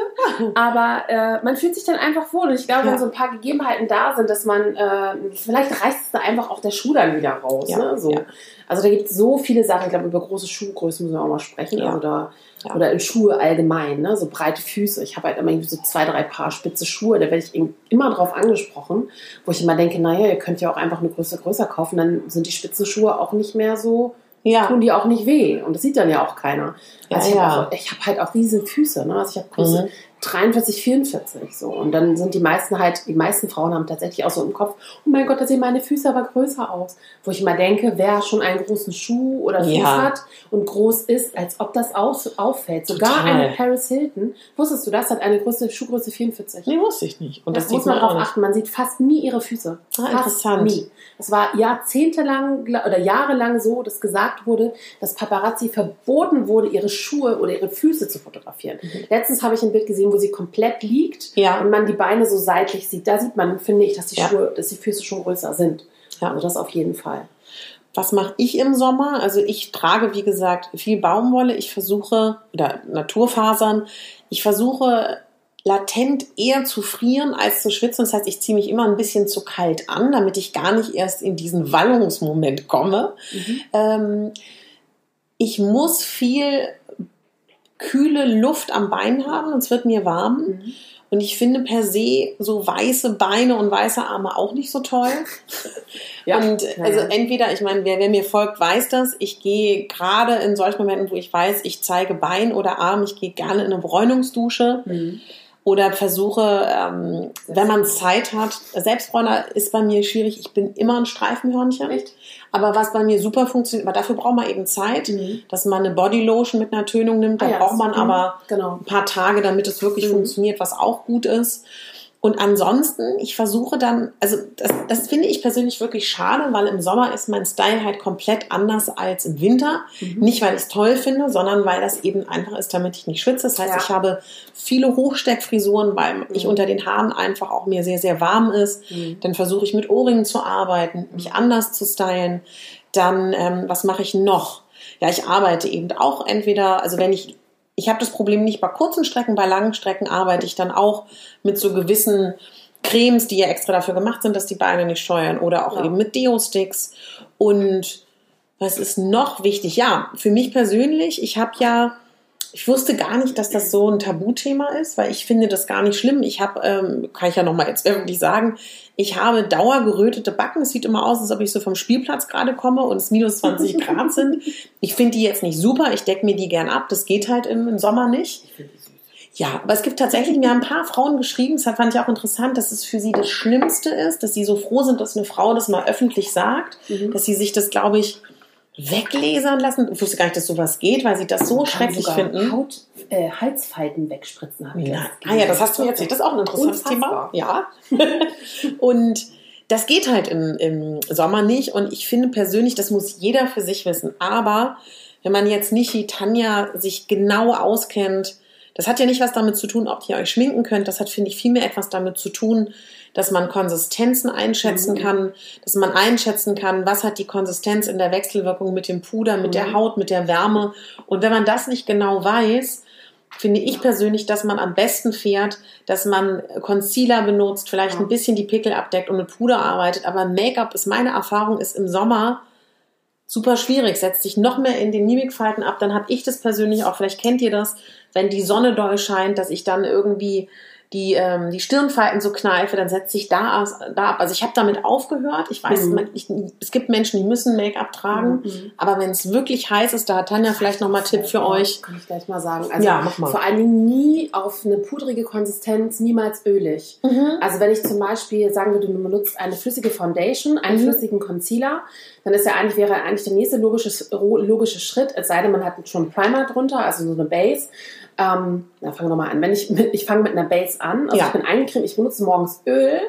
Aber äh, man fühlt sich dann einfach wohl. Und ich glaube, Ja. wenn so ein paar Gegebenheiten da sind, dass man, äh, vielleicht reißt es da einfach auch der Schuh dann wieder raus. Ja, Ne? So. ja. Also da gibt es so viele Sachen. Ich glaube, über große Schuhgrößen müssen wir auch mal sprechen. Ja. Also da, Ja. Oder in Schuhe allgemein, ne? so breite Füße. Ich habe halt immer irgendwie so zwei, drei Paar spitze Schuhe. Da werde ich immer drauf angesprochen, wo ich immer denke, naja, ihr könnt ja auch einfach eine Größe größer kaufen. Dann sind die spitzen Schuhe auch nicht mehr so Ja. tun die auch nicht weh. Und das sieht dann ja auch keiner. Ja, Also ich ja. habe hab halt auch riesen Füße. Ne? Also ich habe Größe Mhm. 43, 44 so. Und dann sind die meisten halt, die meisten Frauen haben tatsächlich auch so im Kopf, oh mein Gott, da sehen meine Füße aber größer aus. Wo ich immer denke, wer schon einen großen Schuh oder Fuß Ja. hat und groß ist, als ob das auf, auffällt. Sogar Total. eine Paris Hilton, wusstest du das, hat eine Größe, Schuhgröße 44. Nee, wusste ich nicht. Und Das, das, muss man nicht. achten. Man sieht fast nie ihre Füße. Ah, fast interessant. Nie. Es war jahrzehntelang oder jahrelang so, dass gesagt wurde, dass Paparazzi verboten wurde, ihre Schuhe oder ihre Füße zu fotografieren. Letztens habe ich ein Bild gesehen, wo sie komplett liegt Mhm. Ja. und man die Beine so seitlich sieht. Da sieht man, finde ich, dass die Ja. Schuhe, dass die Füße schon größer sind. Ja. Also das auf jeden Fall. Was mache ich im Sommer? Also ich trage, wie gesagt, viel Baumwolle. Ich versuche, oder Naturfasern, ich versuche latent eher zu frieren als zu schwitzen. Das heißt, ich ziehe mich immer ein bisschen zu kalt an, damit ich gar nicht erst in diesen Wallungsmoment komme. Ähm, ich muss viel kühle Luft am Bein haben, sonst wird mir warm. Mhm. Und ich finde per se so weiße Beine und weiße Arme auch nicht so toll. Ja. Und also ja. entweder, ich meine, wer, wer mir folgt, weiß das. Ich gehe gerade in solchen Momenten, wo ich weiß, ich zeige Bein oder Arm, ich gehe gerne in eine Bräunungsdusche. Mhm. Oder versuche, ähm, wenn man Zeit hat, Selbstbräuner ist bei mir schwierig. Ich bin immer ein Streifenhörnchen. Echt? Aber was bei mir super funktioniert, aber dafür braucht man eben Zeit, Mhm. dass man eine Bodylotion mit einer Tönung nimmt. Da Ah ja, braucht man das- aber Genau. ein paar Tage, damit es wirklich Mhm. funktioniert, was auch gut ist. Und ansonsten, ich versuche dann, also das, das finde ich persönlich wirklich schade, weil im Sommer ist mein Style halt komplett anders als im Winter. Mhm. Nicht, weil ich es toll finde, sondern weil das eben einfach ist, damit ich nicht schwitze. Das heißt, Ja. ich habe viele Hochsteckfrisuren, weil ich Mhm. unter den Haaren einfach auch mir sehr, sehr warm ist. Mhm. Dann versuche ich mit Ohrringen zu arbeiten, mich anders zu stylen. Dann, ähm, was mache ich noch? Ja, ich arbeite eben auch entweder, also wenn ich, ich habe das Problem nicht bei kurzen Strecken, bei langen Strecken arbeite ich dann auch mit so gewissen Cremes, die ja extra dafür gemacht sind, dass die Beine nicht scheuern oder auch Ja. eben mit Deo-Sticks. Und was ist noch wichtig? Ja, für mich persönlich, ich habe ja, ich wusste gar nicht, dass das so ein Tabuthema ist, weil ich finde das gar nicht schlimm. Ich habe, ähm, kann ich ja nochmal jetzt öffentlich sagen, ich habe dauergerötete Backen. Es sieht immer aus, als ob ich so vom Spielplatz gerade komme und es minus 20 Grad sind. Ich finde die jetzt nicht super. Ich decke mir die gern ab. Das geht halt im, im Sommer nicht. Ja, aber es gibt tatsächlich, mir haben ein paar Frauen geschrieben, das fand ich auch interessant, dass es für sie das Schlimmste ist, dass sie so froh sind, dass eine Frau das mal öffentlich sagt, Mhm. dass sie sich das, glaube ich, weglasern lassen. Ich wusste gar nicht, dass sowas geht, weil sie das so schrecklich finden. Haut, äh, Halsfalten wegspritzen. habe ich Ja. letztens Ah ja, das hast du mir erzählt. Das ist auch ein interessantes Unfassbar. Thema. Ja. und das geht halt im, im Sommer nicht. Und ich finde persönlich, das muss jeder für sich wissen. Aber wenn man jetzt nicht wie Tanja sich genau auskennt, das hat ja nicht was damit zu tun, ob ihr euch schminken könnt. Das hat, finde ich, vielmehr etwas damit zu tun, dass man Konsistenzen einschätzen Mhm. kann, dass man einschätzen kann, was hat die Konsistenz in der Wechselwirkung mit dem Puder, mit der Mhm. Haut, mit der Wärme. Und wenn man das nicht genau weiß, finde ich persönlich, dass man am besten fährt, dass man Concealer benutzt, vielleicht Ja. ein bisschen die Pickel abdeckt und mit Puder arbeitet. Aber Make-up ist meine Erfahrung, ist im Sommer super schwierig, setzt sich noch mehr in den Mimikfalten ab. Dann habe ich das persönlich auch, vielleicht kennt ihr das, wenn die Sonne doll scheint, dass ich dann irgendwie die, ähm, die Stirnfalten so kneife, dann setzt sich da, da ab. Also ich habe damit aufgehört. Ich weiß, Mhm. man, ich, es gibt Menschen, die müssen Make-up tragen. Mhm. Aber wenn es wirklich heiß ist, da hat Tanja vielleicht nochmal Tipp für euch. Kann ich gleich mal sagen. Also Ja, mach mal. vor allen Dingen nie auf eine pudrige Konsistenz, niemals ölig. Also wenn ich zum Beispiel sagen würde, du benutzt eine flüssige Foundation, einen Mhm. flüssigen Concealer, dann ist ja eigentlich, wäre eigentlich der nächste logische, logische Schritt, es sei denn, man hat schon einen Primer drunter, also so eine Base. Ähm, na, fangen wir mal an. Wenn ich, ich fange mit einer Base an, also Ja. ich bin eingecremt, ich benutze morgens Öl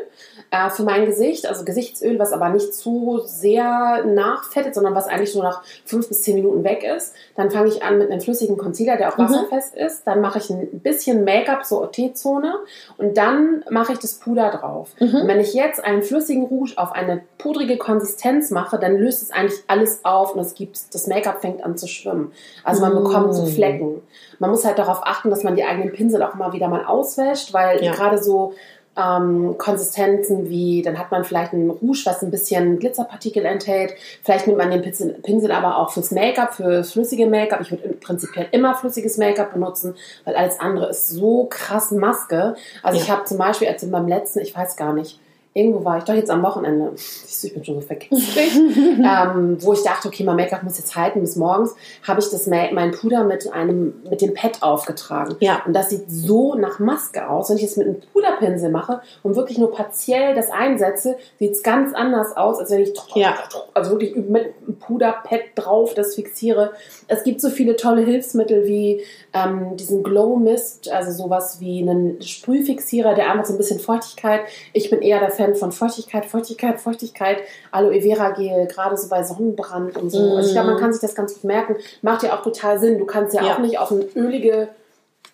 äh, für mein Gesicht, also Gesichtsöl, was aber nicht zu sehr nachfettet, sondern was eigentlich nur nach fünf bis zehn Minuten weg ist. Dann fange ich an mit einem flüssigen Concealer, der auch Mhm. wasserfest ist. Dann mache ich ein bisschen Make-up, so T-Zone. Und dann mache ich das Puder drauf. Mhm. Und wenn ich jetzt einen flüssigen Rouge auf eine pudrige Konsistenz mache, dann löst es eigentlich alles auf und es gibt, das Make-up fängt an zu schwimmen. Also man Mm. bekommt so Flecken. Man muss halt darauf achten, dass man die eigenen Pinsel auch immer wieder mal auswäscht, weil Ja. gerade so ähm, Konsistenzen wie, dann hat man vielleicht ein Rouge, was ein bisschen Glitzerpartikel enthält. Vielleicht nimmt man den Pinsel, Pinsel aber auch fürs Make-up, für flüssige Make-up. Ich würde prinzipiell immer flüssiges Make-up benutzen, weil alles andere ist so krass Maske. Also Ja. ich habe zum Beispiel, als in beim letzten, ich weiß gar nicht, irgendwo war ich doch jetzt am Wochenende, ich bin schon so vergesslich, ähm, wo ich dachte, okay, mein Make-up muss jetzt halten bis morgens, habe ich das mein Puder mit einem mit dem Pad aufgetragen. Ja. Und das sieht so nach Maske aus. Wenn ich es mit einem Puderpinsel mache und wirklich nur partiell das einsetze, sieht es ganz anders aus, als wenn ich Ja. also wirklich mit einem Puderpad drauf das fixiere. Es gibt so viele tolle Hilfsmittel wie ähm, diesen Glow Mist, also sowas wie einen Sprühfixierer, der einfach so ein bisschen Feuchtigkeit. Ich bin eher der Fan von Feuchtigkeit, Feuchtigkeit, Feuchtigkeit, Aloe Vera Gel, gerade so bei Sonnenbrand und so. Also ich glaube, man kann sich das ganz gut merken. Macht ja auch total Sinn. Du kannst ja, Ja. auch nicht auf eine ölige,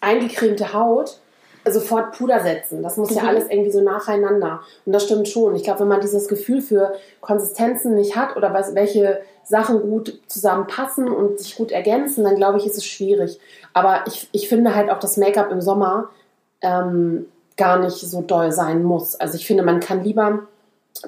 eingecremte Haut sofort Puder setzen. Das muss ja Mhm. alles irgendwie so nacheinander. Und das stimmt schon. Ich glaube, wenn man dieses Gefühl für Konsistenzen nicht hat oder was, welche Sachen gut zusammenpassen und sich gut ergänzen, dann glaube ich, ist es schwierig. Aber ich, ich finde halt auch das Make-up im Sommer ähm, gar nicht so doll sein muss. Also ich finde, man kann lieber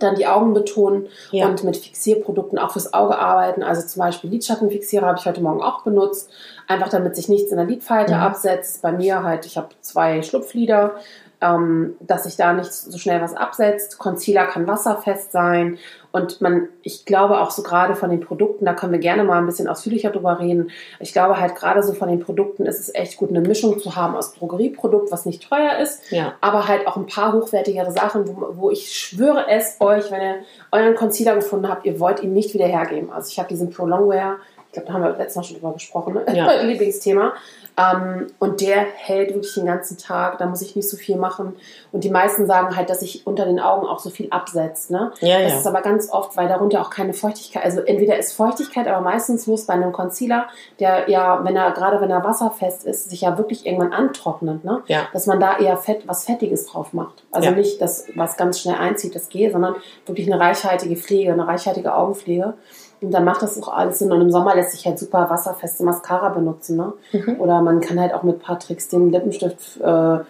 dann die Augen betonen Ja. und mit Fixierprodukten auch fürs Auge arbeiten. Also zum Beispiel Lidschattenfixierer habe ich heute Morgen auch benutzt, einfach damit sich nichts in der Lidfalte Mhm. absetzt. Bei mir halt, ich habe zwei Schlupflider ähm, dass sich da nicht so schnell was absetzt. Concealer kann wasserfest sein und man, ich glaube auch so gerade von den Produkten, da können wir gerne mal ein bisschen ausführlicher drüber reden. Ich glaube halt gerade so von den Produkten ist es echt gut, eine Mischung zu haben aus Drogerieprodukt, was nicht teuer ist, Ja. aber halt auch ein paar hochwertigere Sachen, wo, wo ich schwöre es euch, wenn ihr euren Concealer gefunden habt, ihr wollt ihn nicht wieder hergeben. Also ich habe diesen Prolongwear, ich glaube, da haben wir letztes Mal schon drüber gesprochen, ne? Ja. Lieblingsthema. Ähm, und der hält wirklich den ganzen Tag, da muss ich nicht so viel machen. Und die meisten sagen halt, dass sich unter den Augen auch so viel absetzt. Ne? Ja, das ja. ist aber ganz oft, weil darunter auch keine Feuchtigkeit, also entweder ist Feuchtigkeit, aber meistens muss bei einem Concealer, der ja, wenn er, gerade wenn er wasserfest ist, sich ja wirklich irgendwann antrocknet, ne? Ja. dass man da eher Fett, was Fettiges drauf macht. Also nicht das, was ganz schnell einzieht, das Gel, sondern wirklich eine reichhaltige Pflege, eine reichhaltige Augenpflege. Und dann macht das auch alles Sinn. Und im Sommer lässt sich halt super wasserfeste Mascara benutzen. Ne? Mhm. Oder man kann halt auch mit ein paar Tricks den Lippenstift äh, ja,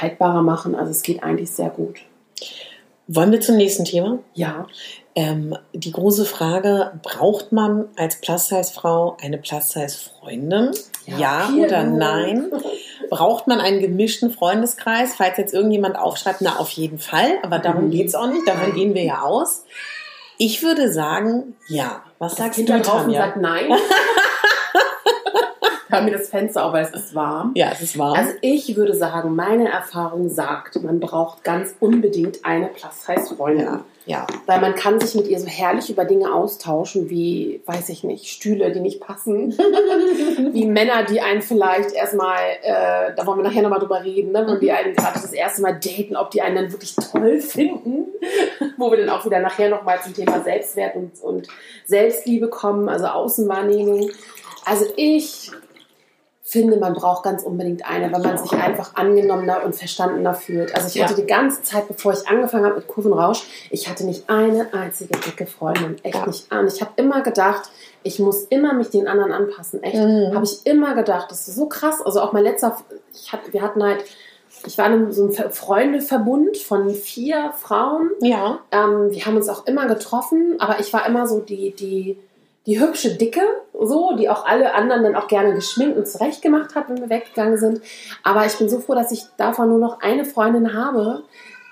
haltbarer machen. Also es geht eigentlich sehr gut. Wollen wir zum nächsten Thema? Ja. Ähm, die große Frage, braucht man als Plus-Size-Frau eine Plus-Size-Freundin? Ja, Viel oder nein? Braucht man einen gemischten Freundeskreis? Falls jetzt irgendjemand aufschreibt, na auf jeden Fall, aber darum Mhm. geht's auch nicht, davon gehen wir ja aus. Ich würde sagen, ja. Was Das sagst Kind du, da draußen Tanja? sagt nein. Wir haben mir das Fenster auf, weil es ist warm. Ja, es ist warm. Also ich würde sagen, meine Erfahrung sagt, man braucht ganz unbedingt eine Plus-Size-Freundin. ja, ja. Weil man kann sich mit ihr so herrlich über Dinge austauschen, wie, weiß ich nicht, Stühle, die nicht passen. wie Männer, die einen vielleicht erstmal, äh, da wollen wir nachher nochmal drüber reden, ne? wenn die einen gerade das erste Mal daten, ob die einen dann wirklich toll finden. Wo wir dann auch wieder nachher nochmal zum Thema Selbstwert und, und Selbstliebe kommen, also Außenwahrnehmung. Also ich finde, man braucht ganz unbedingt eine, weil man sich einfach angenommener und verstandener fühlt. Also ich Ja. hatte die ganze Zeit, bevor ich angefangen habe mit Kurvenrausch, ich hatte nicht eine einzige dicke Freundin. Echt Ja. nicht an. Ich habe immer gedacht, ich muss immer mich den anderen anpassen. Echt, Mhm. habe ich immer gedacht. Das ist so krass. Also auch mein letzter, ich hatte, wir hatten halt, ich war in einem- so einem Ver- Freundeverbund von vier Frauen. Ja, Ähm, wir haben uns auch immer getroffen, aber ich war immer so die, die, die hübsche Dicke, so, die auch alle anderen dann auch gerne geschminkt und zurecht gemacht hat, wenn wir weggegangen sind. Aber ich bin so froh, dass ich davon nur noch eine Freundin habe,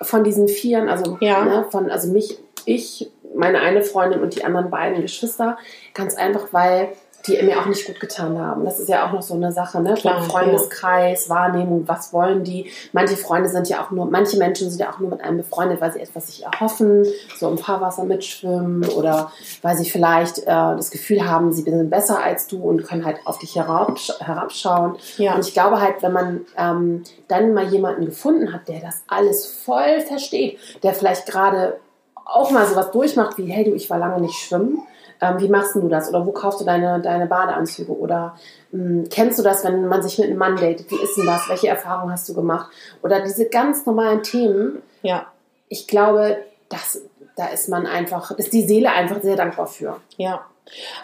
von diesen Vieren, also, Ja. ne, von, also mich, ich, meine eine Freundin und die anderen beiden Geschwister. Ganz einfach, weil die mir auch nicht gut getan haben. Das ist ja auch noch so eine Sache, ne? Klar, Von Freundeskreis, Wahrnehmung, was wollen die? Manche Freunde sind ja auch nur, manche Menschen sind ja auch nur mit einem befreundet, weil sie etwas sich erhoffen, so im Fahrwasser mitschwimmen oder weil sie vielleicht äh, das Gefühl haben, sie sind besser als du und können halt auf dich herabsch herabschauen. ja. Und ich glaube halt, wenn man ähm, dann mal jemanden gefunden hat, der das alles voll versteht, der vielleicht gerade auch mal sowas durchmacht wie, hey du, ich war lange nicht schwimmen. Ähm, wie machst du das? Oder wo kaufst du deine, deine Badeanzüge? Oder mh, kennst du das, wenn man sich mit einem Mann datet? Wie ist denn das? Welche Erfahrungen hast du gemacht? Oder diese ganz normalen Themen. ja. Ich glaube, das, da ist man einfach, ist die Seele einfach sehr dankbar für. Ja,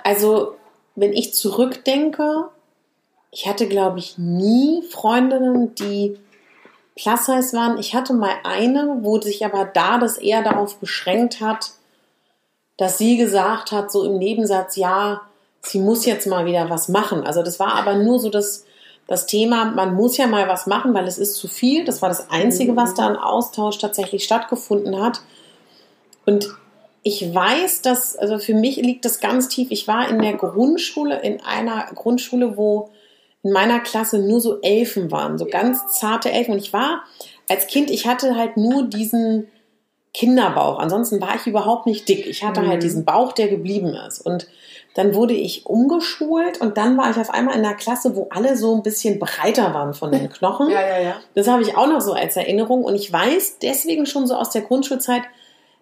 also wenn ich zurückdenke, ich hatte, glaube ich, nie Freundinnen, die Plus-Size waren. Ich hatte mal eine, wo sich aber da das eher darauf beschränkt hat, dass sie gesagt hat, so im Nebensatz, ja, sie muss jetzt mal wieder was machen. Also das war aber nur so das, das Thema, man muss ja mal was machen, weil es ist zu viel. Das war das Einzige, was da an Austausch tatsächlich stattgefunden hat. Und ich weiß, dass, also für mich liegt das ganz tief. Ich war in der Grundschule, in einer Grundschule, wo in meiner Klasse nur so Elfen waren, so ganz zarte Elfen. Und ich war als Kind, ich hatte halt nur diesen Kinderbauch. Ansonsten war ich überhaupt nicht dick. Ich hatte Mhm. halt diesen Bauch, der geblieben ist. Und dann wurde ich umgeschult und dann war ich auf einmal in einer Klasse, wo alle so ein bisschen breiter waren von den Knochen. ja, ja. Das habe ich auch noch so als Erinnerung. Und ich weiß deswegen schon so aus der Grundschulzeit,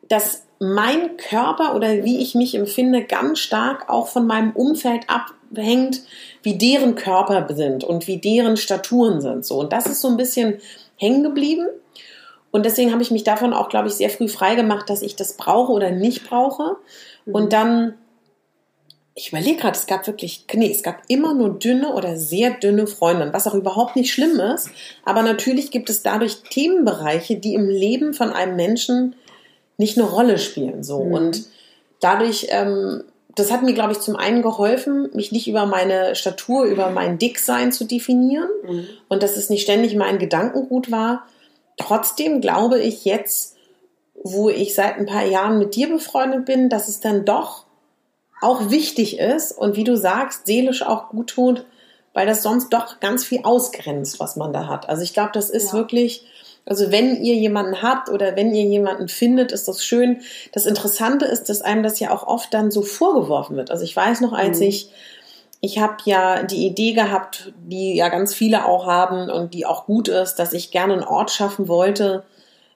dass mein Körper oder wie ich mich empfinde, ganz stark auch von meinem Umfeld abhängt, wie deren Körper sind und wie deren Staturen sind. So. Und das ist so ein bisschen hängen geblieben. Und deswegen habe ich mich davon auch, glaube ich, sehr früh frei gemacht, dass ich das brauche oder nicht brauche. Und dann, ich überlege gerade, es gab wirklich, nee, es gab immer nur dünne oder sehr dünne Freundinnen, was auch überhaupt nicht schlimm ist. Aber natürlich gibt es dadurch Themenbereiche, die im Leben von einem Menschen nicht eine Rolle spielen. So. Mhm. Und dadurch, ähm, das hat mir, glaube ich, zum einen geholfen, mich nicht über meine Statur, über mein Dicksein zu definieren Mhm. und dass es nicht ständig mein Gedankengut war. Trotzdem glaube ich jetzt, wo ich seit ein paar Jahren mit dir befreundet bin, dass es dann doch auch wichtig ist und wie du sagst, seelisch auch gut tut, weil das sonst doch ganz viel ausgrenzt, was man da hat. Also ich glaube, das ist ja. wirklich, also wenn ihr jemanden habt oder wenn ihr jemanden findet, ist das schön. Das Interessante ist, dass einem das ja auch oft dann so vorgeworfen wird. Also ich weiß noch, als mhm. ich ich habe ja die Idee gehabt, die ja ganz viele auch haben und die auch gut ist, dass ich gerne einen Ort schaffen wollte,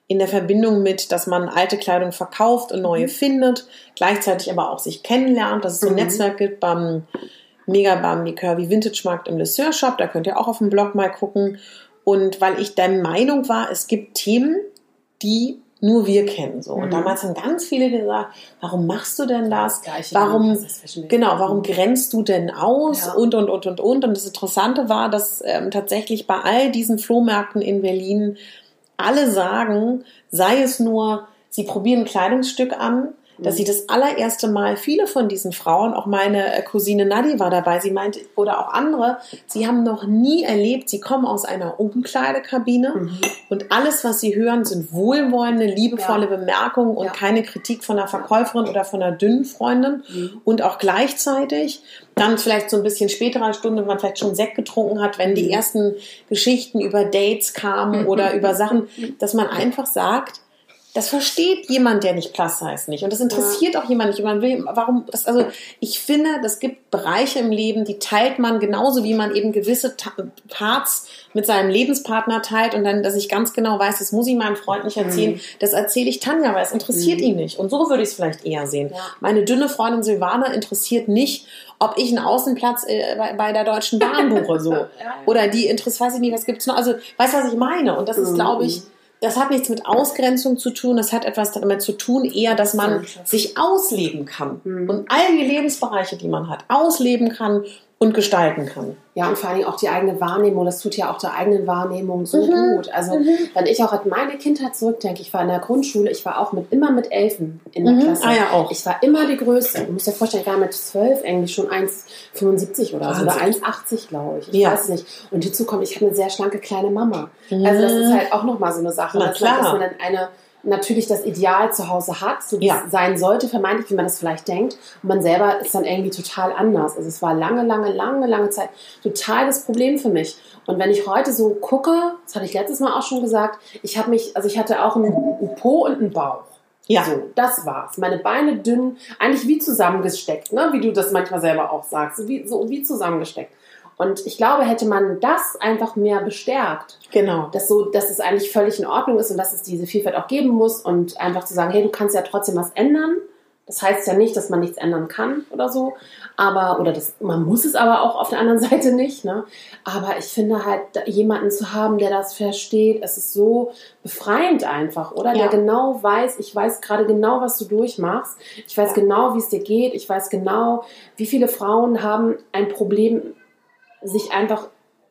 in der Verbindung mit, dass man alte Kleidung verkauft und neue mhm. findet, gleichzeitig aber auch sich kennenlernt, dass es so ein mhm. Netzwerk gibt beim Mega beim Curvy Vintage Markt im Lesseur Shop, da könnt ihr auch auf dem Blog mal gucken. Und weil ich der Meinung war, es gibt Themen, die nur wir kennen. So. Und mhm. damals haben ganz viele gesagt, warum machst du denn das? das warum, genau, warum grenzt du denn aus? Ja. Und, und, und, und, und. Und das Interessante war, dass ähm, tatsächlich bei all diesen Flohmärkten in Berlin alle sagen, sei es nur, sie probieren ein Kleidungsstück an, dass sie mhm. das allererste Mal, viele von diesen Frauen, auch meine äh, Cousine Nadi war dabei, sie meinte, oder auch andere, sie haben noch nie erlebt, sie kommen aus einer Umkleidekabine mhm. und alles, was sie hören, sind wohlwollende, liebevolle ja. Bemerkungen und ja. keine Kritik von einer Verkäuferin oder von einer dünnen Freundin mhm. und auch gleichzeitig dann vielleicht so ein bisschen späterer Stunde, wenn man vielleicht schon Sekt getrunken hat, wenn die mhm. ersten Geschichten über Dates kamen oder über Sachen, dass man einfach sagt, das versteht jemand, der nicht plus size nicht. Und das interessiert ja. auch jemand nicht. Und man will, warum, das, also, ich finde, das gibt Bereiche im Leben, die teilt man genauso, wie man eben gewisse Parts mit seinem Lebenspartner teilt und dann, dass ich ganz genau weiß, das muss ich meinem Freund nicht erzählen, mhm. das erzähle ich Tanja, weil es interessiert mhm. ihn nicht. Und so würde ich es vielleicht eher sehen. Ja. Meine dünne Freundin Silvana interessiert nicht, ob ich einen Außenplatz äh, bei, bei, der Deutschen Bahn buche, so. ja, Oder die interessiert, weiß ich nicht, was gibt's noch. Also, weißt du, was ich meine? Und das ist, mhm. glaube ich, das hat nichts mit Ausgrenzung zu tun, das hat etwas damit zu tun, eher, dass man sich ausleben kann mhm. und all die Lebensbereiche, die man hat, ausleben kann und gestalten kann. Ja, und vor allem auch die eigene Wahrnehmung, das tut ja auch der eigenen Wahrnehmung so mhm. gut. Also, mhm. wenn ich auch an meine Kindheit zurückdenke, ich war in der Grundschule, ich war auch mit, immer mit Elfen in der mhm. Klasse. Ah, ja, auch. Ich war immer die Größte. Du musst dir vorstellen, ich war mit zwölf eigentlich schon 1,75 oder so, oder 1,80 glaube ich. Ich ja. weiß nicht. Und hinzu kommt, ich habe eine sehr schlanke kleine Mama. Also, das ist mhm. halt auch nochmal so eine Sache, Na, dass, klar. dass man dann eine natürlich das Ideal zu Hause hat, so wie ja. es sein sollte, vermeintlich, wie man das vielleicht denkt. Und man selber ist dann irgendwie total anders. Also es war lange, lange, lange, lange Zeit total das Problem für mich. Und wenn ich heute so gucke, das hatte ich letztes Mal auch schon gesagt, ich habe mich, also ich hatte auch einen, einen Po und einen Bauch. Ja. So, das war's. Meine Beine dünn, eigentlich wie zusammengesteckt, ne? wie du das manchmal selber auch sagst, wie, so wie zusammengesteckt. Und ich glaube, hätte man das einfach mehr bestärkt, genau. dass so, dass es eigentlich völlig in Ordnung ist und dass es diese Vielfalt auch geben muss und einfach zu sagen, hey, du kannst ja trotzdem was ändern. Das heißt ja nicht, dass man nichts ändern kann oder so, aber oder das, man muss es aber auch auf der anderen Seite nicht. Ne? Aber ich finde halt jemanden zu haben, der das versteht, es ist so befreiend einfach, oder? Ja. Der genau weiß, ich weiß gerade genau, was du durchmachst. Ich weiß ja. genau, wie es dir geht. Ich weiß genau, wie viele Frauen haben ein Problem sich einfach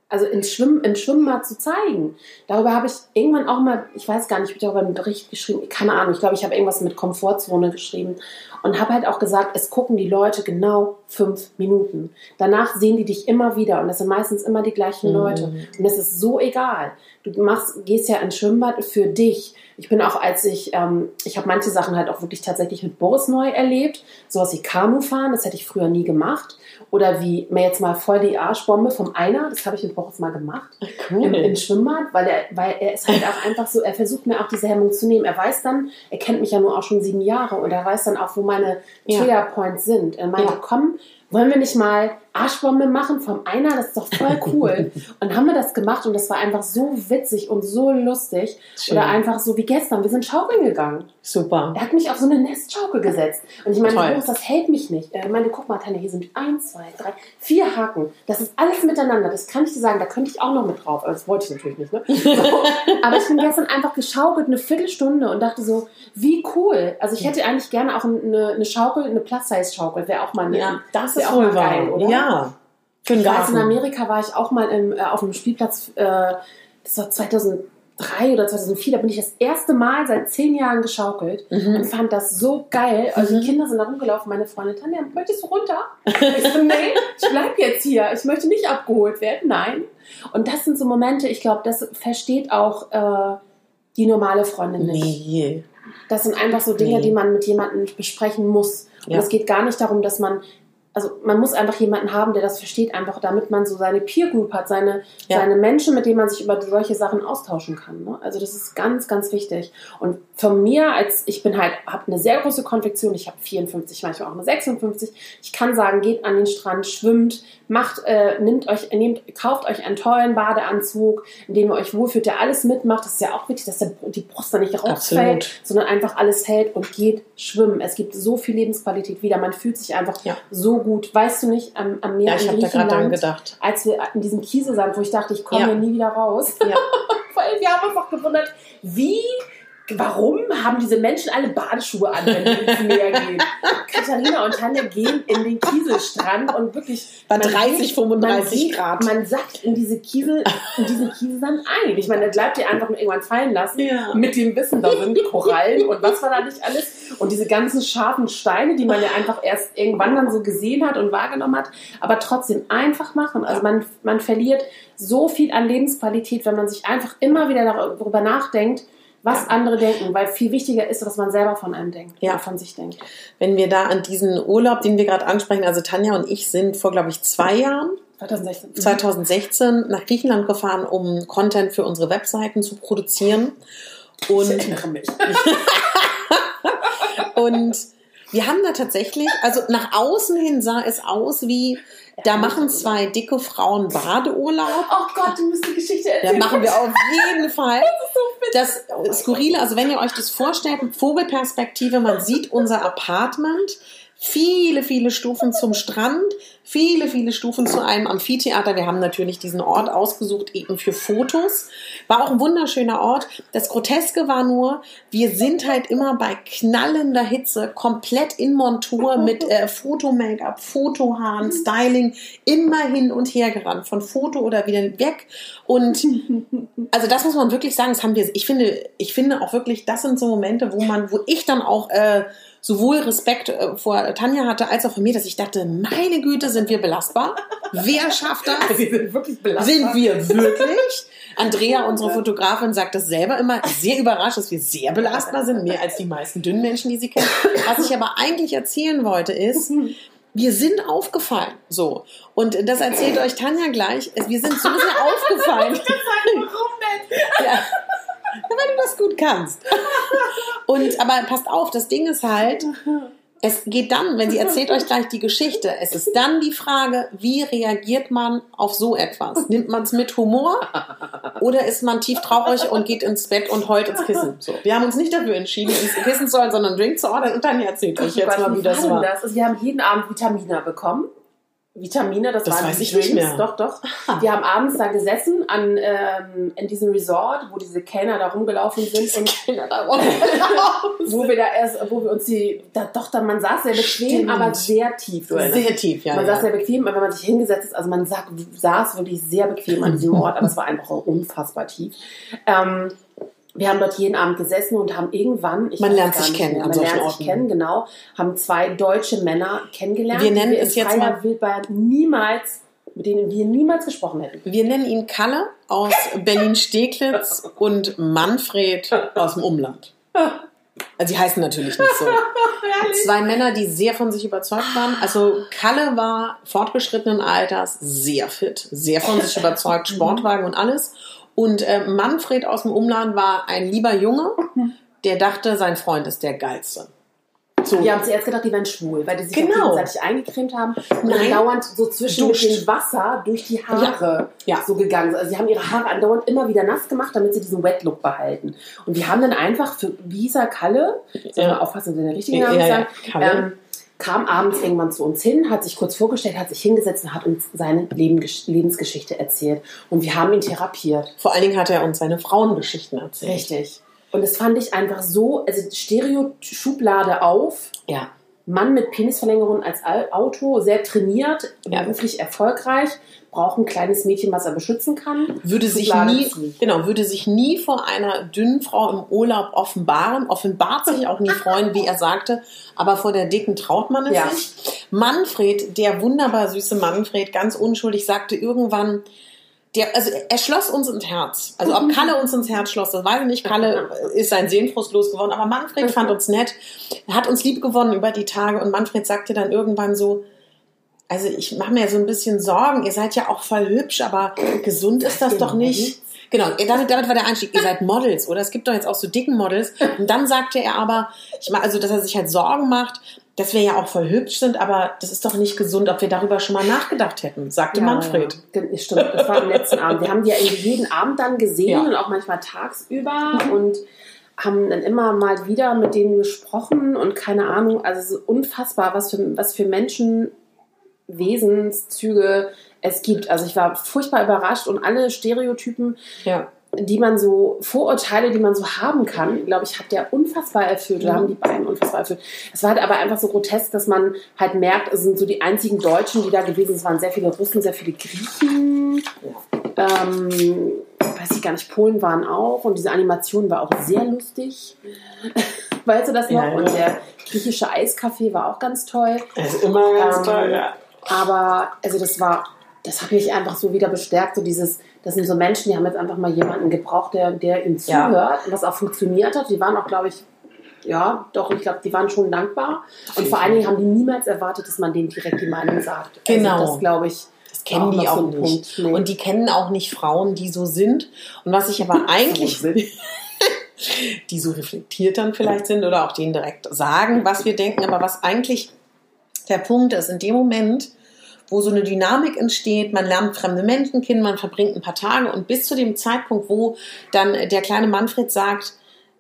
also ins Schwimmen, ins Schwimmbad zu zeigen. Darüber habe ich irgendwann auch mal, ich weiß gar nicht, ich habe darüber einen Bericht geschrieben, keine Ahnung, ich glaube, ich habe irgendwas mit Komfortzone geschrieben und habe halt auch gesagt, es gucken die Leute genau fünf Minuten. Danach sehen die dich immer wieder und das sind meistens immer die gleichen mhm. Leute und es ist so egal. Du machst, gehst ja ins Schwimmbad für dich. Ich bin auch, als ich, ähm, ich habe manche Sachen halt auch wirklich tatsächlich mit Boris neu erlebt, sowas wie Kanu fahren, das hätte ich früher nie gemacht oder wie mir jetzt mal voll die Arschbombe vom Einer, das habe ich mit Boris mal gemacht. Cool. Im, Im, Schwimmbad, weil er, weil er ist halt auch einfach so, er versucht mir auch diese Hemmung zu nehmen. Er weiß dann, er kennt mich ja nur auch schon sieben Jahre und er weiß dann auch, wo meine Triggerpoints sind. Er meinte, ja. komm, wollen wir nicht mal Arschbombe machen vom Einer? Das ist doch voll cool. und haben wir das gemacht und das war einfach so witzig und so lustig. Schön. Oder einfach so wie gestern, wir sind schaukeln gegangen. Super. Er hat mich auf so eine Nestschaukel gesetzt. Und ich meine, das hält mich nicht. Er meinte, guck mal, Tanja, hier sind eins, zwei, drei, vier Haken. Das ist alles miteinander. Das kann ich dir sagen, da könnte ich auch noch mit drauf. Aber das wollte ich natürlich nicht. Ne? So. Aber ich bin gestern einfach geschaukelt, eine Viertelstunde und dachte so, wie cool. Also ich hätte eigentlich gerne auch eine, eine Schaukel, eine Plus-Size-Schaukel. Wäre auch mal eine, ja, das ist auch mal geil, oder? Ja. Für ich weiß, in Amerika war ich auch mal im, äh, auf einem Spielplatz, äh, das war 2003 oder 2004, da bin ich das erste Mal seit zehn Jahren geschaukelt mhm. und fand das so geil. Also mhm. die Kinder sind da rumgelaufen, meine Freundin, Tanja, möchtest du runter? ich so, nee, ich bleib jetzt hier, ich möchte nicht abgeholt werden, nein. Und das sind so Momente, ich glaube, das versteht auch... Äh, die normale Freundin nicht. Nee. Das sind einfach so Dinge, Nee. die man mit jemandem besprechen muss. Und Ja. es geht gar nicht darum, dass man, also man muss einfach jemanden haben, der das versteht, einfach damit man so seine Peer Group hat, seine, Ja. seine Menschen, mit denen man sich über solche Sachen austauschen kann. Ne? Also das ist ganz, ganz wichtig. Und von mir, als ich bin halt, habe eine sehr große Konfektion, ich habe 54, manchmal auch eine 56. Ich kann sagen, geht an den Strand, schwimmt, macht, äh, nimmt euch, nehmt, kauft euch einen tollen Badeanzug, in dem ihr euch wohlfühlt, der alles mitmacht. Das ist ja auch wichtig, dass der, die Brust da nicht rausfällt, sondern einfach alles hält und geht schwimmen. Es gibt so viel Lebensqualität wieder. Man fühlt sich einfach Ja. so gut. Weißt du nicht, am, am Meer Ja, ich in habe da Griechenland, gedacht. als wir in diesem Kieselsand, wo ich dachte, ich komme Ja. hier nie wieder raus. Ja. Weil wir haben uns auch gewundert, wie, warum haben diese Menschen alle Badeschuhe an, wenn die ins Meer gehen? Katharina und Tanja gehen in den Kieselstrand und wirklich Bei man 30, geht- 35 man Grad. Man sackt in diese Kiesel, in diesen Kieselsand ein. Ich meine, der bleibt ihr einfach irgendwann fallen lassen. Ja. Mit dem Wissen, da sind Korallen und was war da nicht alles. Und diese ganzen scharfen Steine, die man ja einfach erst irgendwann dann so gesehen hat und wahrgenommen hat. Aber trotzdem einfach machen. Also man, man verliert so viel an Lebensqualität, wenn man sich einfach immer wieder darüber nachdenkt, was andere denken. Weil viel wichtiger ist, was man selber von einem denkt. Ja. Von sich denkt. Wenn wir da an diesen Urlaub, den wir gerade ansprechen, also Tanja und ich sind vor, glaube ich, zwei Jahren 2016. 2016 nach Griechenland gefahren, um Content für unsere Webseiten zu produzieren. Und, Ich erinnere mich. und wir haben da tatsächlich, also nach außen hin sah es aus wie, da machen zwei dicke Frauen Badeurlaub. Oh Gott, du musst die Geschichte Da erzählen. machen wir auf jeden Fall. Das Skurrile, also wenn ihr euch das vorstellt, Vogelperspektive, man sieht unser Apartment, viele, viele Stufen zum Strand, viele, viele Stufen zu einem Amphitheater. Wir haben natürlich diesen Ort ausgesucht eben für Fotos. War auch ein wunderschöner Ort. Das Groteske war nur, wir sind halt immer bei knallender Hitze, komplett in Montur mit äh, Foto-Make-up, Fotohaaren, Styling, immer hin und her gerannt, von Foto oder wieder weg. Und also das muss man wirklich sagen, das haben wir, ich finde, ich finde auch wirklich, das sind so Momente, wo man, wo ich dann auch äh, sowohl Respekt äh, vor Tanja hatte, als auch vor mir, dass ich dachte, meine Güte, sind wir belastbar? Wer schafft das? Wir sind wirklich belastbar. Sind wir wirklich? Andrea, unsere Fotografin, sagt das selber immer, sehr überrascht, dass wir sehr belastbar sind, mehr als die meisten dünnen Menschen, die sie kennen. Was ich aber eigentlich erzählen wollte, ist, wir sind aufgefallen. So. Und das erzählt euch Tanja gleich. Wir sind so sehr aufgefallen. Warum denn? Ja. Weil du das gut kannst. Und aber passt auf, das Ding ist halt, es geht dann, wenn sie erzählt euch gleich die Geschichte, es ist dann die Frage, wie reagiert man auf so etwas? Nimmt man es mit Humor oder ist man tief traurig und geht ins Bett und heult ins Kissen? So. Wir haben uns nicht dafür entschieden, ins Kissen zu heulen, sondern einen Drink zu ordern und dann erzählt euch jetzt mal, wie das war. Das? Also wir haben jeden Abend Vitamina bekommen. Vitamine, das, Das waren weiß die ich nicht Drinks. mehr. Doch, doch. Wir haben abends da gesessen an, ähm, in diesem Resort, wo diese Kellner da rumgelaufen sind und wo wir da erst, wo wir uns die, da, doch, da, man saß sehr bequem, Stimmt. aber sehr tief. Du Sehr tief, ja. man ja. saß sehr bequem, aber wenn man sich hingesetzt ist, also man saß wirklich sehr bequem an diesem Ort, aber es war einfach auch unfassbar tief. Ähm, wir haben dort jeden Abend gesessen und haben irgendwann, ich Man lernt sich kennen mehr, an man lernt Orten. sich kennen, genau, haben zwei deutsche Männer kennengelernt, Wir nennen die es jetzt mal- Wildbahn niemals, mit denen wir niemals gesprochen hätten. Wir nennen ihn Kalle aus Berlin-Steglitz und Manfred aus dem Umland. Also sie heißen natürlich nicht so. Zwei Männer, die sehr von sich überzeugt waren. Also Kalle war fortgeschrittenen Alters sehr fit, sehr von sich überzeugt, Sportwagen und alles. Und äh, Manfred aus dem Umland war ein lieber Junge, der dachte, sein Freund ist der geilste. So. Wir haben zuerst gedacht, die wären schwul, weil die sich Genau. gegenseitig eingecremt haben und Nein. dann dauernd so zwischen Duscht. mit dem Wasser durch die Haare Ja. Ja. so gegangen sind. Also sie haben ihre Haare andauernd immer wieder nass gemacht, damit sie diesen Wet-Look behalten. Und die haben dann einfach für Lisa Kalle, soll Ja. man aufpassen, wenn der richtige Name ja, sagen, ähm, kam abends irgendwann zu uns hin, hat sich kurz vorgestellt, hat sich hingesetzt und hat uns seine Leben, Lebensgeschichte erzählt. Und wir haben ihn therapiert. Vor allen Dingen hat er uns seine Frauengeschichten erzählt. Richtig. Und das fand ich einfach so, also Stereo-Schublade auf, Ja. Mann mit Penisverlängerung als Al- Auto, sehr trainiert, Ja. beruflich erfolgreich, braucht ein kleines Mädchen, was er beschützen kann. würde sich nie, genau, würde sich nie vor einer dünnen Frau im Urlaub offenbaren, offenbart sich auch nie freuen, wie er sagte, aber vor der dicken traut man es Ja. sich. Manfred, der wunderbar süße Manfred, ganz unschuldig, sagte irgendwann, der, also er schloss uns ins Herz. Also ob Kalle uns ins Herz schloss, das weiß ich nicht. Kalle ist sein Seelenfrust losgeworden, aber Manfred fand uns nett, hat uns lieb gewonnen über die Tage und Manfred sagte dann irgendwann so, also ich mache mir so ein bisschen Sorgen, ihr seid ja auch voll hübsch, aber gesund ist das doch nicht. Genau, damit, damit war der Einstieg. Ihr seid Models, oder? Es gibt doch jetzt auch so dicken Models. Und dann sagte er aber, ich meine, also, dass er sich halt Sorgen macht, dass wir ja auch voll hübsch sind, aber das ist doch nicht gesund, ob wir darüber schon mal nachgedacht hätten, sagte Ja, Manfred. Ja. Stimmt, das war am letzten Abend. Wir haben die ja irgendwie jeden Abend dann gesehen Ja. und auch manchmal tagsüber und haben dann immer mal wieder mit denen gesprochen und keine Ahnung, also es ist unfassbar, was für, was für Menschen, Wesenszüge es gibt. Also ich war furchtbar überrascht und alle Stereotypen, Ja. die man so, Vorurteile, die man so haben kann, glaube ich, hat der unfassbar erfüllt. Oder Mhm. haben die beiden unfassbar erfüllt. Es war halt aber einfach so grotesk, dass man halt merkt, es sind so die einzigen Deutschen, die da gewesen sind. Es waren sehr viele Russen, sehr viele Griechen. Ähm, weiß ich gar nicht, Polen waren auch. Und diese Animation war auch sehr lustig. weißt du das noch? Ja, ja. Und der griechische Eiskaffee war auch ganz toll. Also immer ganz Ähm, toll, ja. Aber also das war, das hat mich einfach so wieder bestärkt, so dieses, das sind so Menschen, die haben jetzt einfach mal jemanden gebraucht, der, der ihnen Ja. zuhört, was auch funktioniert hat. Die waren auch, glaube ich, ja, doch, ich glaube, die waren schon dankbar. Und vor allen Dingen haben die niemals erwartet, dass man denen direkt die Meinung sagt. Genau. Also das glaube ich. Das kennen die noch auch so nicht. Punkt. Nee. Und die kennen auch nicht Frauen, die so sind. Und was ich aber eigentlich sind. die so reflektiert dann vielleicht sind oder auch denen direkt sagen, was wir denken, aber was eigentlich der Punkt ist, in dem Moment, wo so eine Dynamik entsteht, man lernt fremde Menschen kennen, man verbringt ein paar Tage und bis zu dem Zeitpunkt, wo dann der kleine Manfred sagt,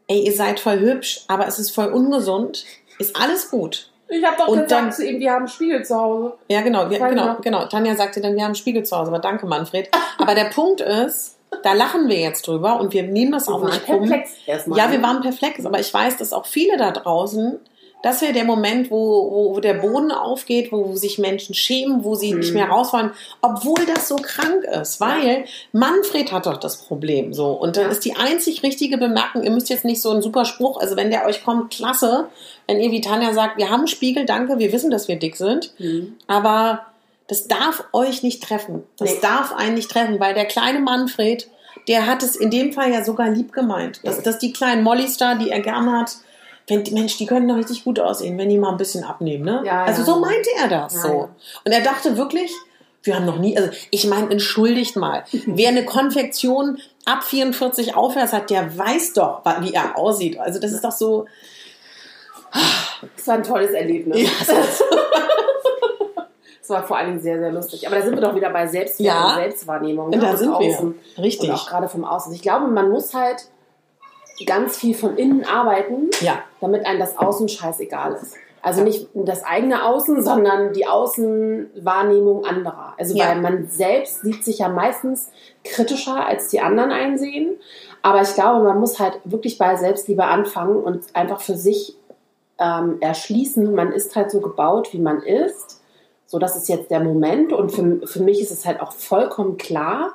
ey, ihr seid voll hübsch, aber es ist voll ungesund, ist alles gut. Ich habe doch Und gesagt dann- zu ihm, wir haben einen Spiegel zu Hause. Ja, genau, wir, genau, genau. Tanja sagte dann, wir haben einen Spiegel zu Hause, aber danke, Manfred. Aber der Punkt ist, da lachen wir jetzt drüber und wir nehmen das auch Wir nicht waren krumm. perplex erstmal. Ja, wir waren perplex, aber ich weiß, dass auch viele da draußen, das wäre der Moment, wo, wo, wo der Boden aufgeht, wo sich Menschen schämen, wo sie nicht mehr raus wollen, obwohl das so krank ist, weil Manfred hat doch das Problem so. Und dann Ja. ist die einzig richtige Bemerkung, ihr müsst jetzt nicht so einen super Spruch, also wenn der euch kommt, klasse, wenn ihr wie Tanja sagt, wir haben einen Spiegel, danke, wir wissen, dass wir dick sind, Mhm. aber das darf euch nicht treffen. Das Nee. darf einen nicht treffen, weil der kleine Manfred, der hat es in dem Fall ja sogar lieb gemeint. Dass, dass die kleinen Mollys da, die er gern hat, wenn, Mensch, die können doch richtig gut aussehen, wenn die mal ein bisschen abnehmen. Ne? Ja, also ja. so meinte er das Ja, so. Und er dachte wirklich, wir haben noch nie, also ich meine, entschuldigt mal, wer eine Konfektion ab 44 aufwärts hat, der weiß doch, wie er aussieht. Also das ist doch so, Das war ein tolles Erlebnis. Ja, Es war vor allen Dingen sehr, sehr lustig. Aber da sind wir doch wieder bei Selbstwert Ja. und Selbstwahrnehmung. Ne? da sind wir. Richtig. Und auch gerade vom Außen. Ich glaube, man muss halt ganz viel von innen arbeiten, Ja. damit einem das Außen scheißegal ist. Also nicht das eigene Außen, sondern die Außenwahrnehmung anderer. Also Ja. weil man selbst sieht sich ja meistens kritischer, als die anderen einsehen. Aber ich glaube, man muss halt wirklich bei Selbstliebe anfangen und einfach für sich ähm, erschließen, man ist halt so gebaut, wie man ist. So, das ist jetzt der Moment. Und für, für mich ist es halt auch vollkommen klar,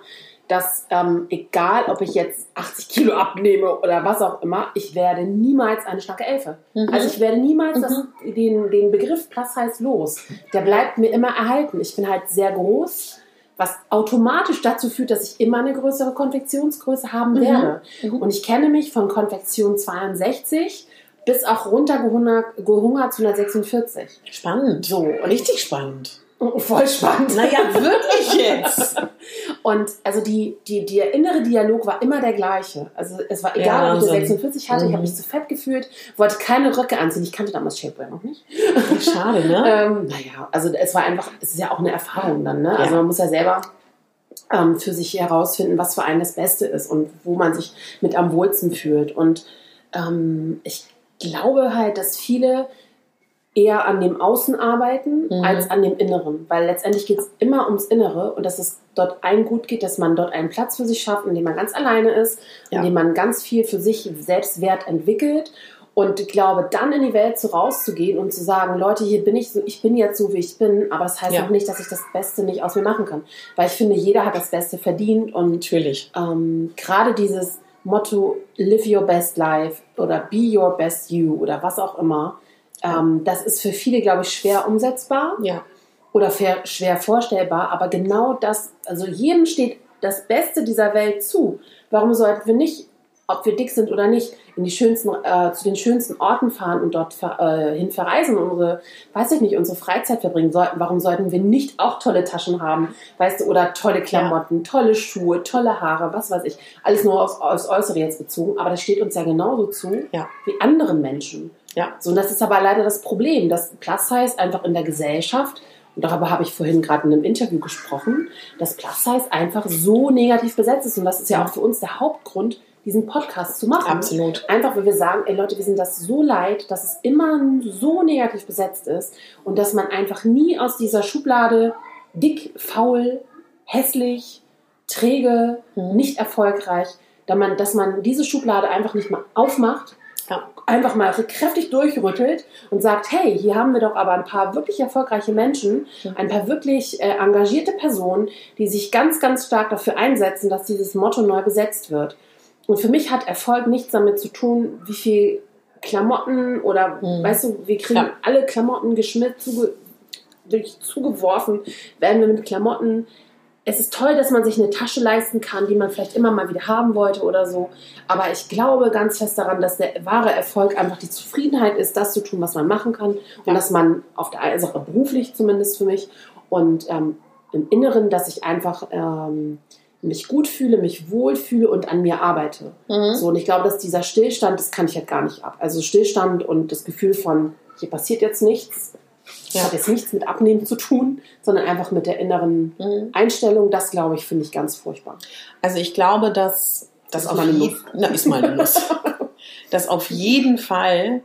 dass ähm, egal, ob ich jetzt 80 Kilo abnehme oder was auch immer, ich werde niemals eine schlanke Elfe. Mhm. Also ich werde niemals das, den, den Begriff plus heißt los. Der bleibt mir immer erhalten. Ich bin halt sehr groß, was automatisch dazu führt, dass ich immer eine größere Konfektionsgröße haben Mhm. werde. Mhm. Und ich kenne mich von Konfektion 62 bis auch runtergehungert gehungert zu 146. Spannend. So, Richtig spannend. voll spannend. Naja, wirklich jetzt. Und also die, die, der innere Dialog war immer der gleiche. Also es war egal, Ja, ob ich eine Wahnsinn. 46 hatte, ich Mhm. habe mich zu fett gefühlt, wollte keine Röcke anziehen. Ich kannte damals Shapewear noch nicht. Schade, ne? Ähm, naja, also es war einfach, es ist ja auch eine Erfahrung dann, ne? Also Ja. man muss ja selber ähm, für sich herausfinden, was für einen das Beste ist und wo man sich mit am wohlsten fühlt. Und ähm, ich glaube halt, dass viele eher an dem Außen arbeiten Mhm. als an dem Inneren, weil letztendlich geht es immer ums Innere und dass es dort allen gut geht, dass man dort einen Platz für sich schafft, in dem man ganz alleine ist, Ja. in dem man ganz viel für sich Selbstwert entwickelt und ich glaube, dann in die Welt so rauszugehen und zu sagen, Leute, hier bin ich so, ich bin jetzt so, wie ich bin, aber das heißt Ja. auch nicht, dass ich das Beste nicht aus mir machen kann, weil ich finde, jeder hat das Beste verdient und Natürlich. ähm, gerade dieses Motto Live your best life oder Be your best you oder was auch immer, ähm, das ist für viele, glaube ich, schwer umsetzbar Ja. oder schwer vorstellbar, aber genau das, also jedem steht das Beste dieser Welt zu. Warum sollten wir nicht, ob wir dick sind oder nicht, in die schönsten, äh, zu den schönsten Orten fahren und dort äh, hin verreisen und unsere, weiß ich nicht, unsere Freizeit verbringen sollten? Warum sollten wir nicht auch tolle Taschen haben, weißt du, oder tolle Klamotten, tolle Schuhe, tolle Haare, was weiß ich. Alles nur aufs, aufs Äußere jetzt bezogen, aber das steht uns ja genauso zu Ja. wie anderen Menschen. Ja. So, und das ist aber leider das Problem, dass Plus Size einfach in der Gesellschaft, und darüber habe ich vorhin gerade in einem Interview gesprochen, dass Plus Size einfach so negativ besetzt ist. Und das ist ja auch für uns der Hauptgrund, diesen Podcast zu machen. Absolut. Einfach, weil wir sagen, ey Leute, wir sind das so leid, dass es immer so negativ besetzt ist und dass man einfach nie aus dieser Schublade dick, faul, hässlich, träge, Mhm. nicht erfolgreich, da man, dass man diese Schublade einfach nicht mal aufmacht. Einfach mal kräftig durchrüttelt und sagt, hey, hier haben wir doch aber ein paar wirklich erfolgreiche Menschen, ein paar wirklich äh, engagierte Personen, die sich ganz, ganz stark dafür einsetzen, dass dieses Motto neu besetzt wird. Und für mich hat Erfolg nichts damit zu tun, wie viel Klamotten oder, Mhm. weißt du, wir kriegen Ja. alle Klamotten geschmiert, zuge zugeworfen, werden wir mit Klamotten es ist toll, dass man sich eine Tasche leisten kann, die man vielleicht immer mal wieder haben wollte oder so. Aber ich glaube ganz fest daran, dass der wahre Erfolg einfach die Zufriedenheit ist, das zu tun, was man machen kann. Und Ja. dass man auf der einen Sache beruflich zumindest für mich und ähm, im Inneren, dass ich einfach ähm, mich gut fühle, mich wohlfühle und an mir arbeite. Mhm. So, und ich glaube, dass dieser Stillstand, das kann ich halt gar nicht ab. Also Stillstand und das Gefühl von, hier passiert jetzt nichts, das Ja. hat jetzt nichts mit Abnehmen zu tun, sondern einfach mit der inneren Mhm. Einstellung, das glaube ich, finde ich ganz furchtbar. Also ich glaube, dass das ist auf mal eine jeden na, ist mal eine Nuss. dass auf jeden Fall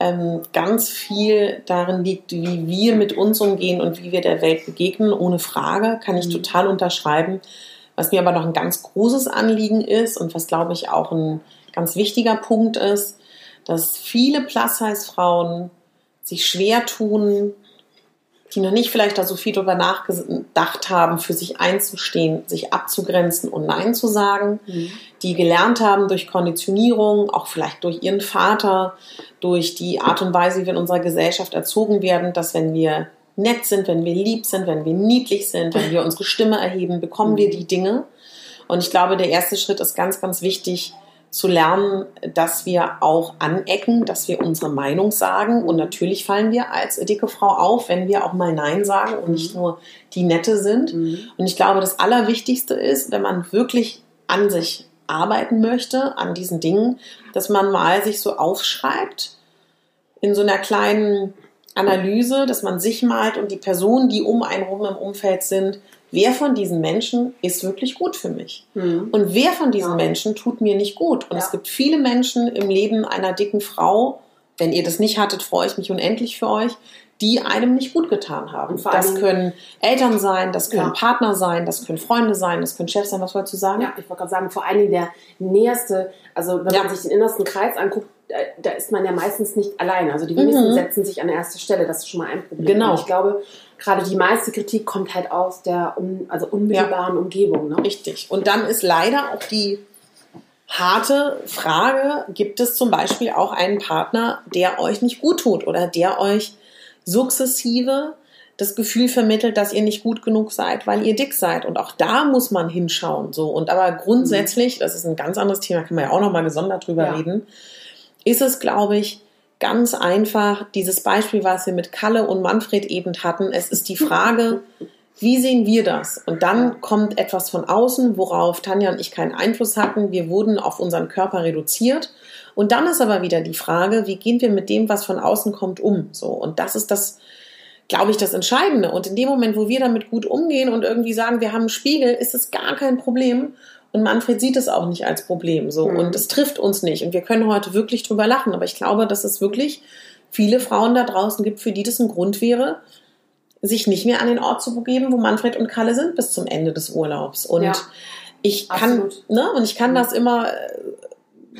ähm, ganz viel darin liegt, wie wir mit uns umgehen und wie wir der Welt begegnen, ohne Frage, kann ich Mhm. total unterschreiben. Was mir aber noch ein ganz großes Anliegen ist und was, glaube ich, auch ein ganz wichtiger Punkt ist, dass viele Plus-Size-Frauen sich schwer tun, die noch nicht vielleicht da so viel drüber nachgedacht haben, für sich einzustehen, sich abzugrenzen und Nein zu sagen, die gelernt haben durch Konditionierung, auch vielleicht durch ihren Vater, durch die Art und Weise, wie wir in unserer Gesellschaft erzogen werden, dass wenn wir nett sind, wenn wir lieb sind, wenn wir niedlich sind, wenn wir unsere Stimme erheben, bekommen wir die Dinge. Und ich glaube, der erste Schritt ist ganz, ganz wichtig, zu lernen, dass wir auch anecken, dass wir unsere Meinung sagen. Und natürlich fallen wir als dicke Frau auf, wenn wir auch mal Nein sagen und nicht nur die Nette sind. Mhm. Und ich glaube, das Allerwichtigste ist, wenn man wirklich an sich arbeiten möchte, an diesen Dingen, dass man mal sich so aufschreibt in so einer kleinen Analyse, dass man sich malt und die Personen, die um einen rum im Umfeld sind, wer von diesen Menschen ist wirklich gut für mich? Mhm. Und wer von diesen Ja. Menschen tut mir nicht gut? Und Ja. es gibt viele Menschen im Leben einer dicken Frau, wenn ihr das nicht hattet, freue ich mich unendlich für euch, die einem nicht gut getan haben. Das können Eltern sein, das können Ja. Partner sein, das können Freunde sein, das können Chefs sein. Was wolltest du sagen? Ja, ich wollte gerade sagen, vor allen Dingen der näherste, also wenn Ja. man sich den innersten Kreis anguckt, da, da ist man ja meistens nicht allein. Also die wenigsten Mhm. setzen sich an erste Stelle, das ist schon mal ein Problem. Genau. Und ich glaube, gerade die meiste Kritik kommt halt aus der un, also unmittelbaren Umgebung. Ne? Richtig. Und dann ist leider auch die harte Frage, gibt es zum Beispiel auch einen Partner, der euch nicht gut tut oder der euch sukzessive das Gefühl vermittelt, dass ihr nicht gut genug seid, weil ihr dick seid. Und auch da muss man hinschauen. So. Und aber grundsätzlich, das ist ein ganz anderes Thema, kann man ja auch nochmal gesondert drüber Ja. reden, ist es, glaube ich, ganz einfach, dieses Beispiel, was wir mit Kalle und Manfred eben hatten, es ist die Frage, wie sehen wir das? Und dann kommt etwas von außen, worauf Tanja und ich keinen Einfluss hatten. Wir wurden auf unseren Körper reduziert. Und dann ist aber wieder die Frage, wie gehen wir mit dem, was von außen kommt, um? So. Und das ist das, glaube ich, das Entscheidende. Und in dem Moment, wo wir damit gut umgehen und irgendwie sagen, wir haben einen Spiegel, ist es gar kein Problem. Und Manfred sieht es auch nicht als Problem. So. Mhm. Und es trifft uns nicht. Und wir können heute wirklich drüber lachen. Aber ich glaube, dass es wirklich viele Frauen da draußen gibt, für die das ein Grund wäre, sich nicht mehr an den Ort zu begeben, wo Manfred und Kalle sind bis zum Ende des Urlaubs. Und Ja, ich kann, absolut. ne, und ich kann Mhm. das immer,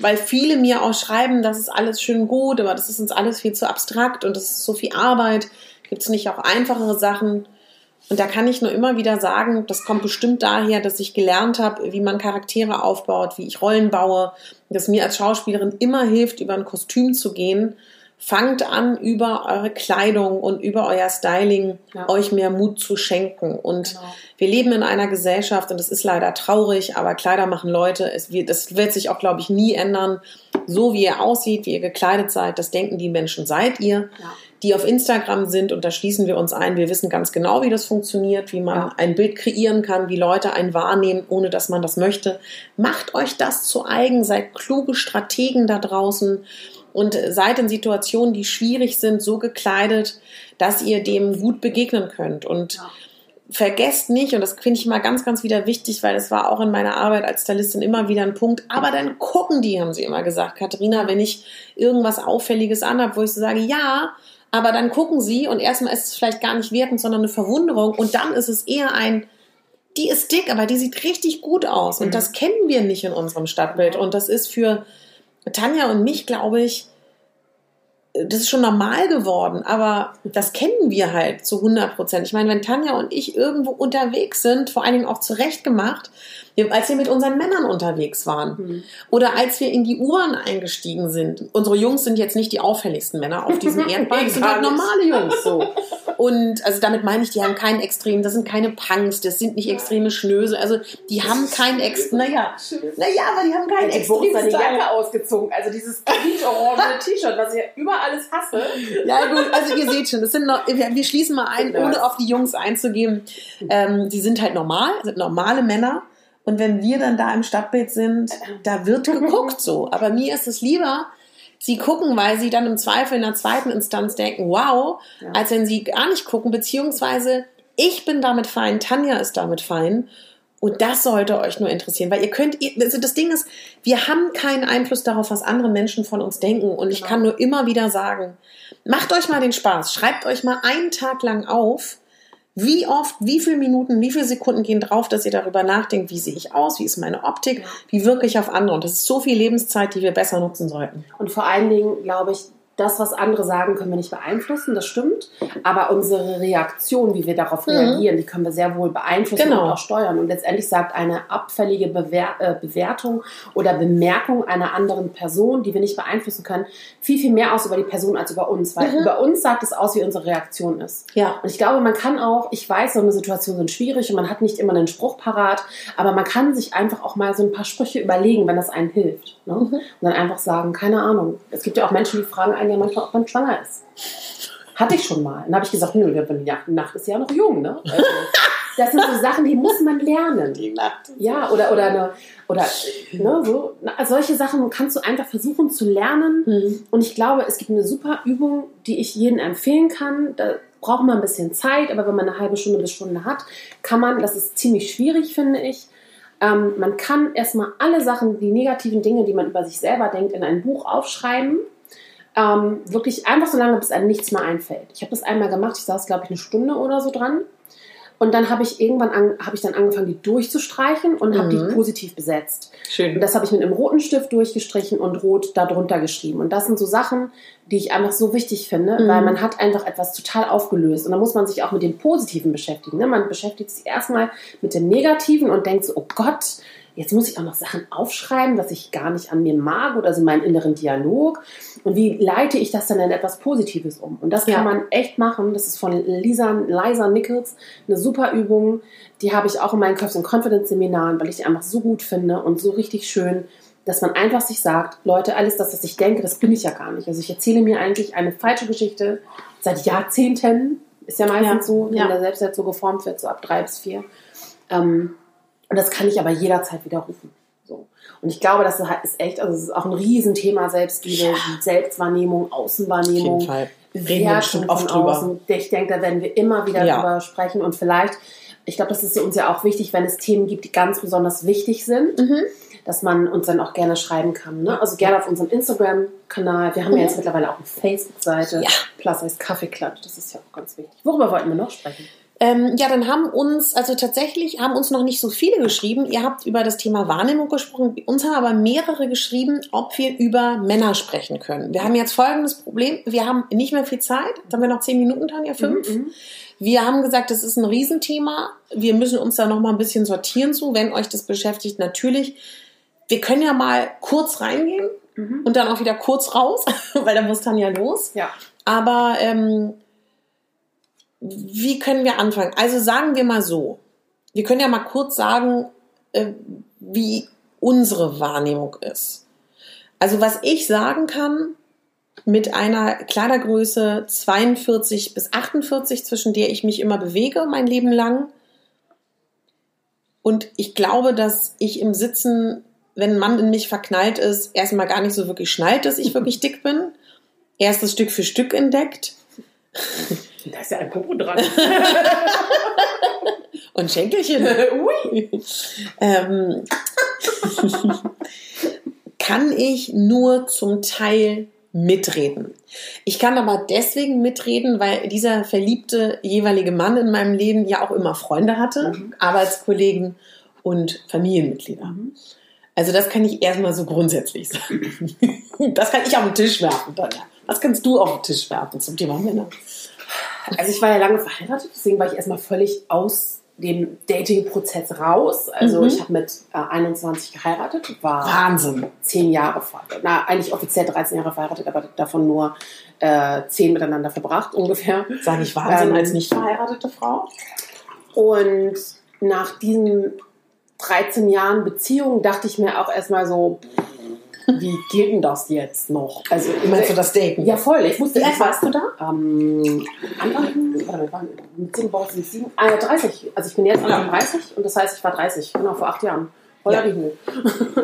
weil viele mir auch schreiben, das ist alles schön gut, aber das ist uns alles viel zu abstrakt und das ist so viel Arbeit. Gibt es nicht auch einfachere Sachen? Und da kann ich nur immer wieder sagen, das kommt bestimmt daher, dass ich gelernt habe, wie man Charaktere aufbaut, wie ich Rollen baue, dass mir als Schauspielerin immer hilft, über ein Kostüm zu gehen fangt an, über eure Kleidung und über euer Styling Ja. euch mehr Mut zu schenken. Und Genau. wir leben in einer Gesellschaft und es ist leider traurig, aber Kleider machen Leute. Es wird, das wird sich auch, glaube ich, nie ändern. So wie ihr aussieht, wie ihr gekleidet seid, das denken die Menschen, seid ihr. Ja. Die auf Instagram sind, und da schließen wir uns ein. Wir wissen ganz genau, wie das funktioniert, wie man Ja. ein Bild kreieren kann, wie Leute einen wahrnehmen, ohne dass man das möchte. Macht euch das zu eigen, seid kluge Strategen da draußen und seid in Situationen, die schwierig sind, so gekleidet, dass ihr dem gut begegnen könnt. Und Ja. vergesst nicht, und das finde ich immer ganz, ganz wieder wichtig, weil das war auch in meiner Arbeit als Stylistin immer wieder ein Punkt, aber dann gucken die, haben sie immer gesagt, Katharina, wenn ich irgendwas Auffälliges anhabe, wo ich so sage, ja, aber dann gucken sie und erstmal ist es vielleicht gar nicht wertend, sondern eine Verwunderung und dann ist es eher ein, die ist dick, aber die sieht richtig gut aus und Mhm. das kennen wir nicht in unserem Stadtbild und das ist für Tanja und mich, glaube ich, das ist schon normal geworden, aber das kennen wir halt zu 100 Prozent. Ich meine, wenn Tanja und ich irgendwo unterwegs sind, vor allen Dingen auch zurechtgemacht, wir- als wir mit unseren Männern unterwegs waren Mhm. oder als wir in die U-Bahn eingestiegen sind. Unsere Jungs sind jetzt nicht die auffälligsten Männer auf diesem Erdball, das sind halt normale Jungs so. Und also damit meine ich, die haben keinen extrem, das sind keine Punks, das sind nicht extreme Schnöse, also die haben keinen ex, naja, naja, aber die haben keinen habe extremen seine Style. Jacke ausgezogen. Also dieses quietsch-orange T-Shirt, was ich ja über alles hasse. Ja, gut, also ihr seht schon, das sind noch, wir, wir schließen mal ein, Ja. ohne auf die Jungs einzugehen. Ähm, die sind halt normal, sind normale Männer. Und wenn wir dann da im Stadtbild sind, da wird geguckt so. Aber mir ist es lieber, sie gucken, weil sie dann im Zweifel in der zweiten Instanz denken, wow, Ja. als wenn sie gar nicht gucken, beziehungsweise ich bin damit fein, Tanja ist damit fein. Und das sollte euch nur interessieren, weil ihr könnt, also das Ding ist, wir haben keinen Einfluss darauf, was andere Menschen von uns denken. Und ich Genau. kann nur immer wieder sagen, macht euch mal den Spaß, schreibt euch mal einen Tag lang auf, wie oft, wie viele Minuten, wie viele Sekunden gehen drauf, dass ihr darüber nachdenkt, wie sehe ich aus, wie ist meine Optik, wie wirke ich auf andere. Und das ist so viel Lebenszeit, die wir besser nutzen sollten. Und vor allen Dingen, glaube ich, das, was andere sagen, können wir nicht beeinflussen, das stimmt. Aber unsere Reaktion, wie wir darauf Mhm. reagieren, die können wir sehr wohl beeinflussen Genau. und auch steuern. Und letztendlich sagt eine abfällige Bewer äh, Bewertung oder Bemerkung einer anderen Person, die wir nicht beeinflussen können, viel, viel mehr aus über die Person als über uns. Weil Mhm. über uns sagt es aus, wie unsere Reaktion ist. Ja. Und ich glaube, man kann auch, ich weiß, so eine Situation sind schwierig und man hat nicht immer einen Spruch parat, aber man kann sich einfach auch mal so ein paar Sprüche überlegen, wenn das einem hilft. Ne? Und dann einfach sagen, keine Ahnung. Es gibt ja auch Menschen, die fragen einen ja manchmal, ob man schwanger ist. Hatte ich schon mal. Dann habe ich gesagt, nö, die Nacht- ist ja noch jung. Ne? Also, das sind so Sachen, die muss man lernen. Die Nacht. Ja, oder, oder, eine, oder ne, so. Solche Sachen kannst du einfach versuchen zu lernen. Hm. Und ich glaube, es gibt eine super Übung, die ich jedem empfehlen kann. Da braucht man ein bisschen Zeit, aber wenn man eine halbe Stunde bis Stunde hat, kann man, das ist ziemlich schwierig, finde ich, ähm, man kann erstmal alle Sachen, die negativen Dinge, die man über sich selber denkt, in ein Buch aufschreiben. Ähm, wirklich einfach so lange, bis einem nichts mehr einfällt. Ich habe das einmal gemacht, ich saß, glaube ich, eine Stunde oder so dran. Und dann habe ich irgendwann an, habe ich dann angefangen, die durchzustreichen und habe Mhm. die positiv besetzt. Und Schön. das habe ich mit einem roten Stift durchgestrichen und rot darunter geschrieben. Und das sind so Sachen, die ich einfach so wichtig finde, Mhm. weil man hat einfach etwas total aufgelöst. Und da muss man sich auch mit dem Positiven beschäftigen. Ne? Man beschäftigt sich erstmal mit dem Negativen und denkt so, oh Gott, jetzt muss ich auch noch Sachen aufschreiben, was ich gar nicht an mir mag oder so meinen inneren Dialog. Und wie leite ich das dann in etwas Positives um? Und das kann Ja. man echt machen. Das ist von Lisa, Liza Nichols eine super Übung. Die habe ich auch in meinen and Confidence Seminaren, weil ich die einfach so gut finde und so richtig schön, dass man einfach sich sagt, Leute, alles das, was ich denke, das bin ich ja gar nicht. Also ich erzähle mir eigentlich eine falsche Geschichte seit Jahrzehnten. Ist ja meistens Ja, so, wenn ja. der Selbstwert so geformt wird, so ab drei bis vier. Ähm, und das kann ich aber jederzeit widerrufen. So. Und ich glaube, das ist echt, also es ist auch ein Riesenthema Selbstliebe, Selbstwahrnehmung, Außenwahrnehmung. Auf jeden Fall. Bewertung von oft drüber. außen. Ich denke, da werden wir immer wieder Ja. drüber sprechen und vielleicht, ich glaube, das ist uns ja auch wichtig, wenn es Themen gibt, die ganz besonders wichtig sind, Mhm. dass man uns dann auch gerne schreiben kann. Ne? Also gerne auf unserem Instagram-Kanal. Wir haben ja jetzt mittlerweile auch eine Facebook-Seite. Mhm. Ja. Plus heißt Kaffeeklatsch. Das ist ja auch ganz wichtig. Worüber wollten wir noch sprechen? Ähm, ja, dann haben uns, also tatsächlich haben uns noch nicht so viele geschrieben. Ihr habt über das Thema Wahrnehmung gesprochen. Uns haben aber mehrere geschrieben, ob wir über Männer sprechen können. Wir haben jetzt folgendes Problem. Wir haben nicht mehr viel Zeit. Jetzt haben wir noch zehn Minuten, Tanja, fünf. Mhm. Wir haben gesagt, das ist ein Riesenthema. Wir müssen uns da noch mal ein bisschen sortieren zu, wenn euch das beschäftigt. Natürlich, wir können ja mal kurz reingehen. und dann auch wieder kurz raus, weil dann muss Tanja los. Ja. Aber ähm, wie können wir anfangen? Also sagen wir mal so. Wir können ja mal kurz sagen, äh, wie unsere Wahrnehmung ist. Also was ich sagen kann, mit einer Kleidergröße 42 bis 48, zwischen der ich mich immer bewege, mein Leben lang. Und ich glaube, dass ich im Sitzen, wenn ein Mann in mich verknallt ist, erstmal gar nicht so wirklich schnallt, dass ich wirklich dick bin. Erst das Stück für Stück entdeckt. Da ist ja ein Popo dran. Und Schenkelchen. Ui. ähm, kann ich nur zum Teil mitreden. Ich kann aber deswegen mitreden, weil dieser verliebte jeweilige Mann in meinem Leben ja auch immer Freunde hatte, Arbeitskollegen und Familienmitglieder. Also das kann ich erstmal so grundsätzlich sagen. Das kann ich auf den Tisch werfen, Tanja. Was kannst du auf den Tisch werfen zum Thema Männer? Also ich war ja lange verheiratet, deswegen war ich erstmal völlig aus dem Dating-Prozess raus. Also Mhm. ich habe mit äh, 21 geheiratet, war Wahnsinn. zehn Jahre verheiratet. Na, eigentlich offiziell 13 Jahre verheiratet, aber davon nur äh, zehn miteinander verbracht ungefähr. Sage ich Wahnsinn Ähm, als nicht verheiratete Frau? Und nach diesen 13 Jahren Beziehung dachte ich mir auch erstmal so, wie geht denn das jetzt noch? Also Meinst du das Daten? Ja, voll. Ich wusste, Wie alt ich war- warst du da? Ähm, Anfang, warte waren mit sieben Wochen sind sieben, äh, 30. Also ich bin jetzt Anfang Ja. 30 und das heißt, ich war 30, genau, vor acht Jahren. Voller Ja. Himmel.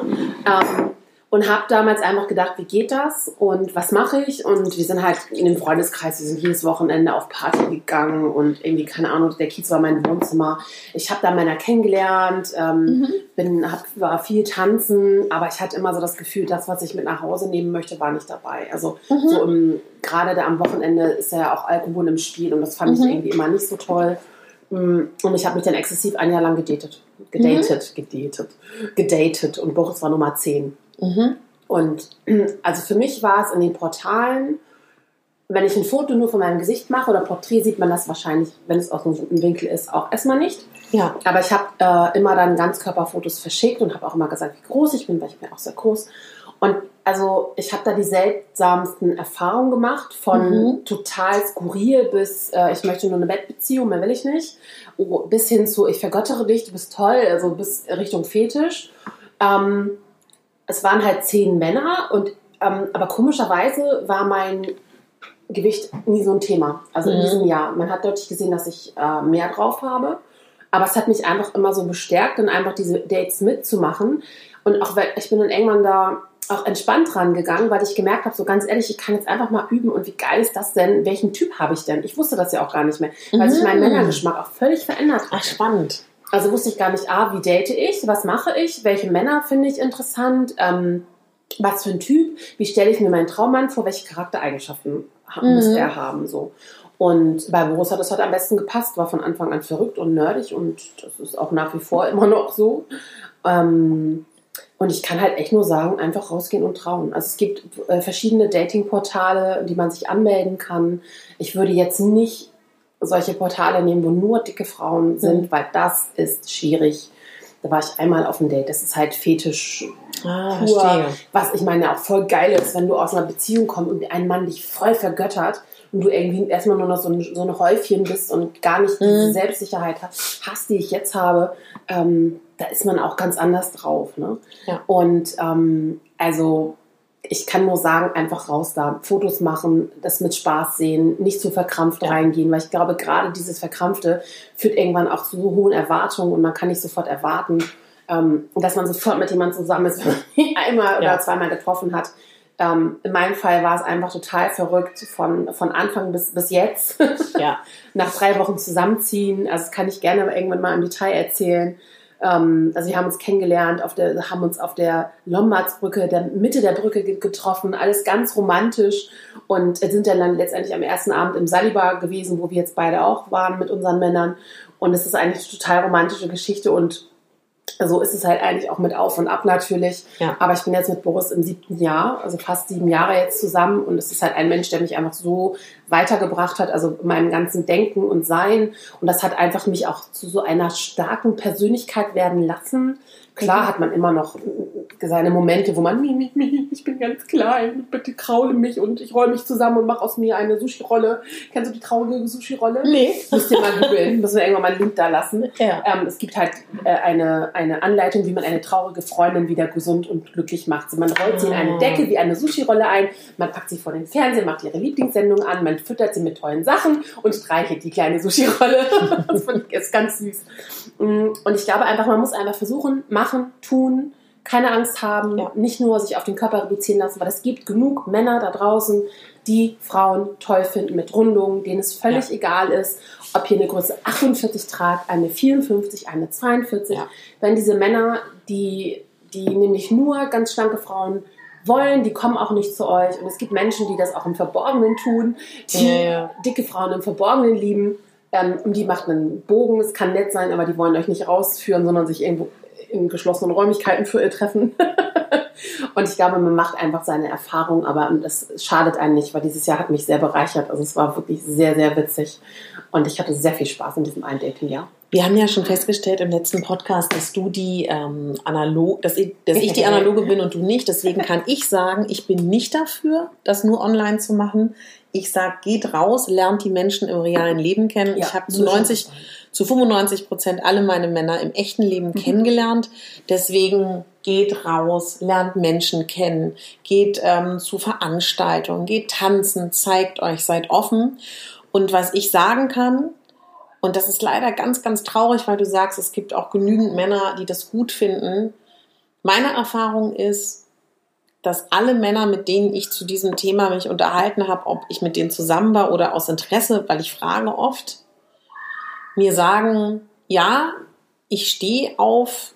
ähm, und habe damals einfach gedacht, wie geht das und was mache ich? Und wir sind halt in dem Freundeskreis, wir sind jedes Wochenende auf Party gegangen und irgendwie, keine Ahnung, der Kiez war mein Wohnzimmer. Ich habe da Männer kennengelernt, ähm, bin, hab, war viel tanzen, aber ich hatte immer so das Gefühl, das, was ich mit nach Hause nehmen möchte, war nicht dabei. Also so im, gerade da am Wochenende ist ja auch Alkohol im Spiel und das fand ich irgendwie immer nicht so toll. Mm, Und ich habe mich dann exzessiv ein Jahr lang gedatet. Gedatet, gedatet, gedatet. Und Boris war Nummer 10. Mhm. Und also für mich war es in den Portalen, wenn ich ein Foto nur von meinem Gesicht mache oder Porträt, sieht man das wahrscheinlich, wenn es aus einem guten Winkel ist, auch erstmal nicht. Ja. Aber ich habe äh, immer dann Ganzkörperfotos verschickt und habe auch immer gesagt, wie groß ich bin, weil ich bin auch sehr groß. Und also ich habe da die seltsamsten Erfahrungen gemacht, von Mhm. total skurril bis äh, ich möchte nur eine Bettbeziehung, mehr will ich nicht, oh, bis hin zu ich vergöttere dich, du bist toll, also bis Richtung Fetisch. Ähm, es waren halt zehn Männer und ähm, aber komischerweise war mein Gewicht nie so ein Thema. Also in Mhm. diesem Jahr. Man hat deutlich gesehen, dass ich äh, mehr drauf habe. Aber es hat mich einfach immer so bestärkt, dann einfach diese Dates mitzumachen. Und auch weil ich bin dann irgendwann da auch entspannt rangegangen, weil ich gemerkt habe, so ganz ehrlich, ich kann jetzt einfach mal üben und wie geil ist das denn? Welchen Typ habe ich denn? Ich wusste das ja auch gar nicht mehr, weil sich mein Mhm. Männergeschmack auch völlig verändert hat. Ach, spannend. Also wusste ich gar nicht, ah, wie date ich, was mache ich, welche Männer finde ich interessant, ähm, was für ein Typ, wie stelle ich mir meinen Traummann vor, welche Charaktereigenschaften ha- Mhm. muss er haben, so. Und bei Boris hat das halt am besten gepasst, war von Anfang an verrückt und nerdig und das ist auch nach wie vor immer noch so. Ähm, und ich kann halt echt nur sagen, einfach rausgehen und trauen. Also es gibt äh, verschiedene Datingportale, die man sich anmelden kann. Ich würde jetzt nicht solche Portale nehmen, wo nur dicke Frauen sind, weil das ist schwierig. Da war ich einmal auf dem Date. Das ist halt Fetisch Ah, pur. verstehe. Was ich meine auch voll geil ist, wenn du aus einer Beziehung kommst und ein Mann dich voll vergöttert und du irgendwie erstmal nur noch so ein, so ein Häufchen bist und gar nicht diese Mhm. Selbstsicherheit hast, hast, die ich jetzt habe, ähm, da ist man auch ganz anders drauf. Ne? Ja. Und ähm, also ich kann nur sagen, einfach raus da, Fotos machen, das mit Spaß sehen, nicht zu verkrampft Ja. reingehen, weil ich glaube, gerade dieses Verkrampfte führt irgendwann auch zu so hohen Erwartungen und man kann nicht sofort erwarten, ähm, dass man sofort mit jemandem zusammen ist, wenn man ihn einmal Ja. oder zweimal getroffen hat. Ähm, in meinem Fall war es einfach total verrückt von, von Anfang bis, bis jetzt. Ja. Nach drei Wochen zusammenziehen, also das kann ich gerne irgendwann mal im Detail erzählen. Ähm, also wir haben uns kennengelernt, auf der, haben uns auf der Lombardsbrücke, der Mitte der Brücke ge- getroffen, alles ganz romantisch und sind dann, dann letztendlich am ersten Abend im Salibar gewesen, wo wir jetzt beide auch waren mit unseren Männern. Und es ist eigentlich eine total romantische Geschichte und so ist es halt eigentlich auch mit Auf und Ab natürlich. Ja. Aber ich bin jetzt mit Boris im siebten Jahr, also fast sieben Jahre jetzt zusammen. Und es ist halt ein Mensch, der mich einfach so weitergebracht hat, also in meinem ganzen Denken und Sein. Und das hat einfach mich auch zu so einer starken Persönlichkeit werden lassen, Klar hat man immer noch seine Momente, wo man, mi, mi, ich bin ganz klein, bitte kraule mich und ich roll mich zusammen und mach aus mir eine Sushi-Rolle. Kennst du die traurige Sushi-Rolle? Nee. Müsst ihr mal googeln, müssen wir irgendwann mal einen Link da lassen. Ja. Ähm, es gibt halt äh, eine, eine Anleitung, wie man eine traurige Freundin wieder gesund und glücklich macht. Man rollt sie in eine Oh. Decke wie eine Sushi-Rolle ein, man packt sie vor den Fernseher, macht ihre Lieblingssendung an, man füttert sie mit tollen Sachen und streichelt die kleine Sushi-Rolle. das finde ich ist ganz süß. Mm, Und ich glaube einfach, man muss einfach versuchen, machen, tun, keine Angst haben, Ja. nicht nur sich auf den Körper reduzieren lassen, weil es gibt genug Männer da draußen, die Frauen toll finden mit Rundungen, denen es völlig egal ist, ob ihr eine Größe 48 tragt, eine 54, eine 42. Ja. Wenn diese Männer, die, die nämlich nur ganz schlanke Frauen wollen, die kommen auch nicht zu euch. Und es gibt Menschen, die das auch im Verborgenen tun, die Ja, ja. dicke Frauen im Verborgenen lieben. Ähm, und die macht einen Bogen, es kann nett sein, aber die wollen euch nicht rausführen, sondern sich irgendwo in geschlossenen Räumlichkeiten für ihr treffen. und ich glaube, man macht einfach seine Erfahrung, aber das schadet einem nicht, weil dieses Jahr hat mich sehr bereichert. Also es war wirklich sehr, sehr witzig. Und ich hatte sehr viel Spaß in diesem einen Dating-Jahr. Wir haben ja schon festgestellt im letzten Podcast, dass du die ähm, analog, dass ich, dass ich die analoge bin und du nicht. Deswegen kann ich sagen, ich bin nicht dafür, das nur online zu machen. Ich sag, geht raus, lernt die Menschen im realen Leben kennen. Ja, ich habe zu soll es 90, sein. Zu 95 Prozent alle meine Männer im echten Leben kennengelernt. Deswegen geht raus, lernt Menschen kennen, geht ähm, zu Veranstaltungen, geht tanzen, zeigt euch, seid offen. Und was ich sagen kann, und das ist leider ganz, ganz traurig, weil du sagst, es gibt auch genügend Männer, die das gut finden. Meine Erfahrung ist, dass alle Männer, mit denen ich zu diesem Thema mich unterhalten habe, ob ich mit denen zusammen war oder aus Interesse, weil ich frage oft, mir sagen, ja, ich stehe auf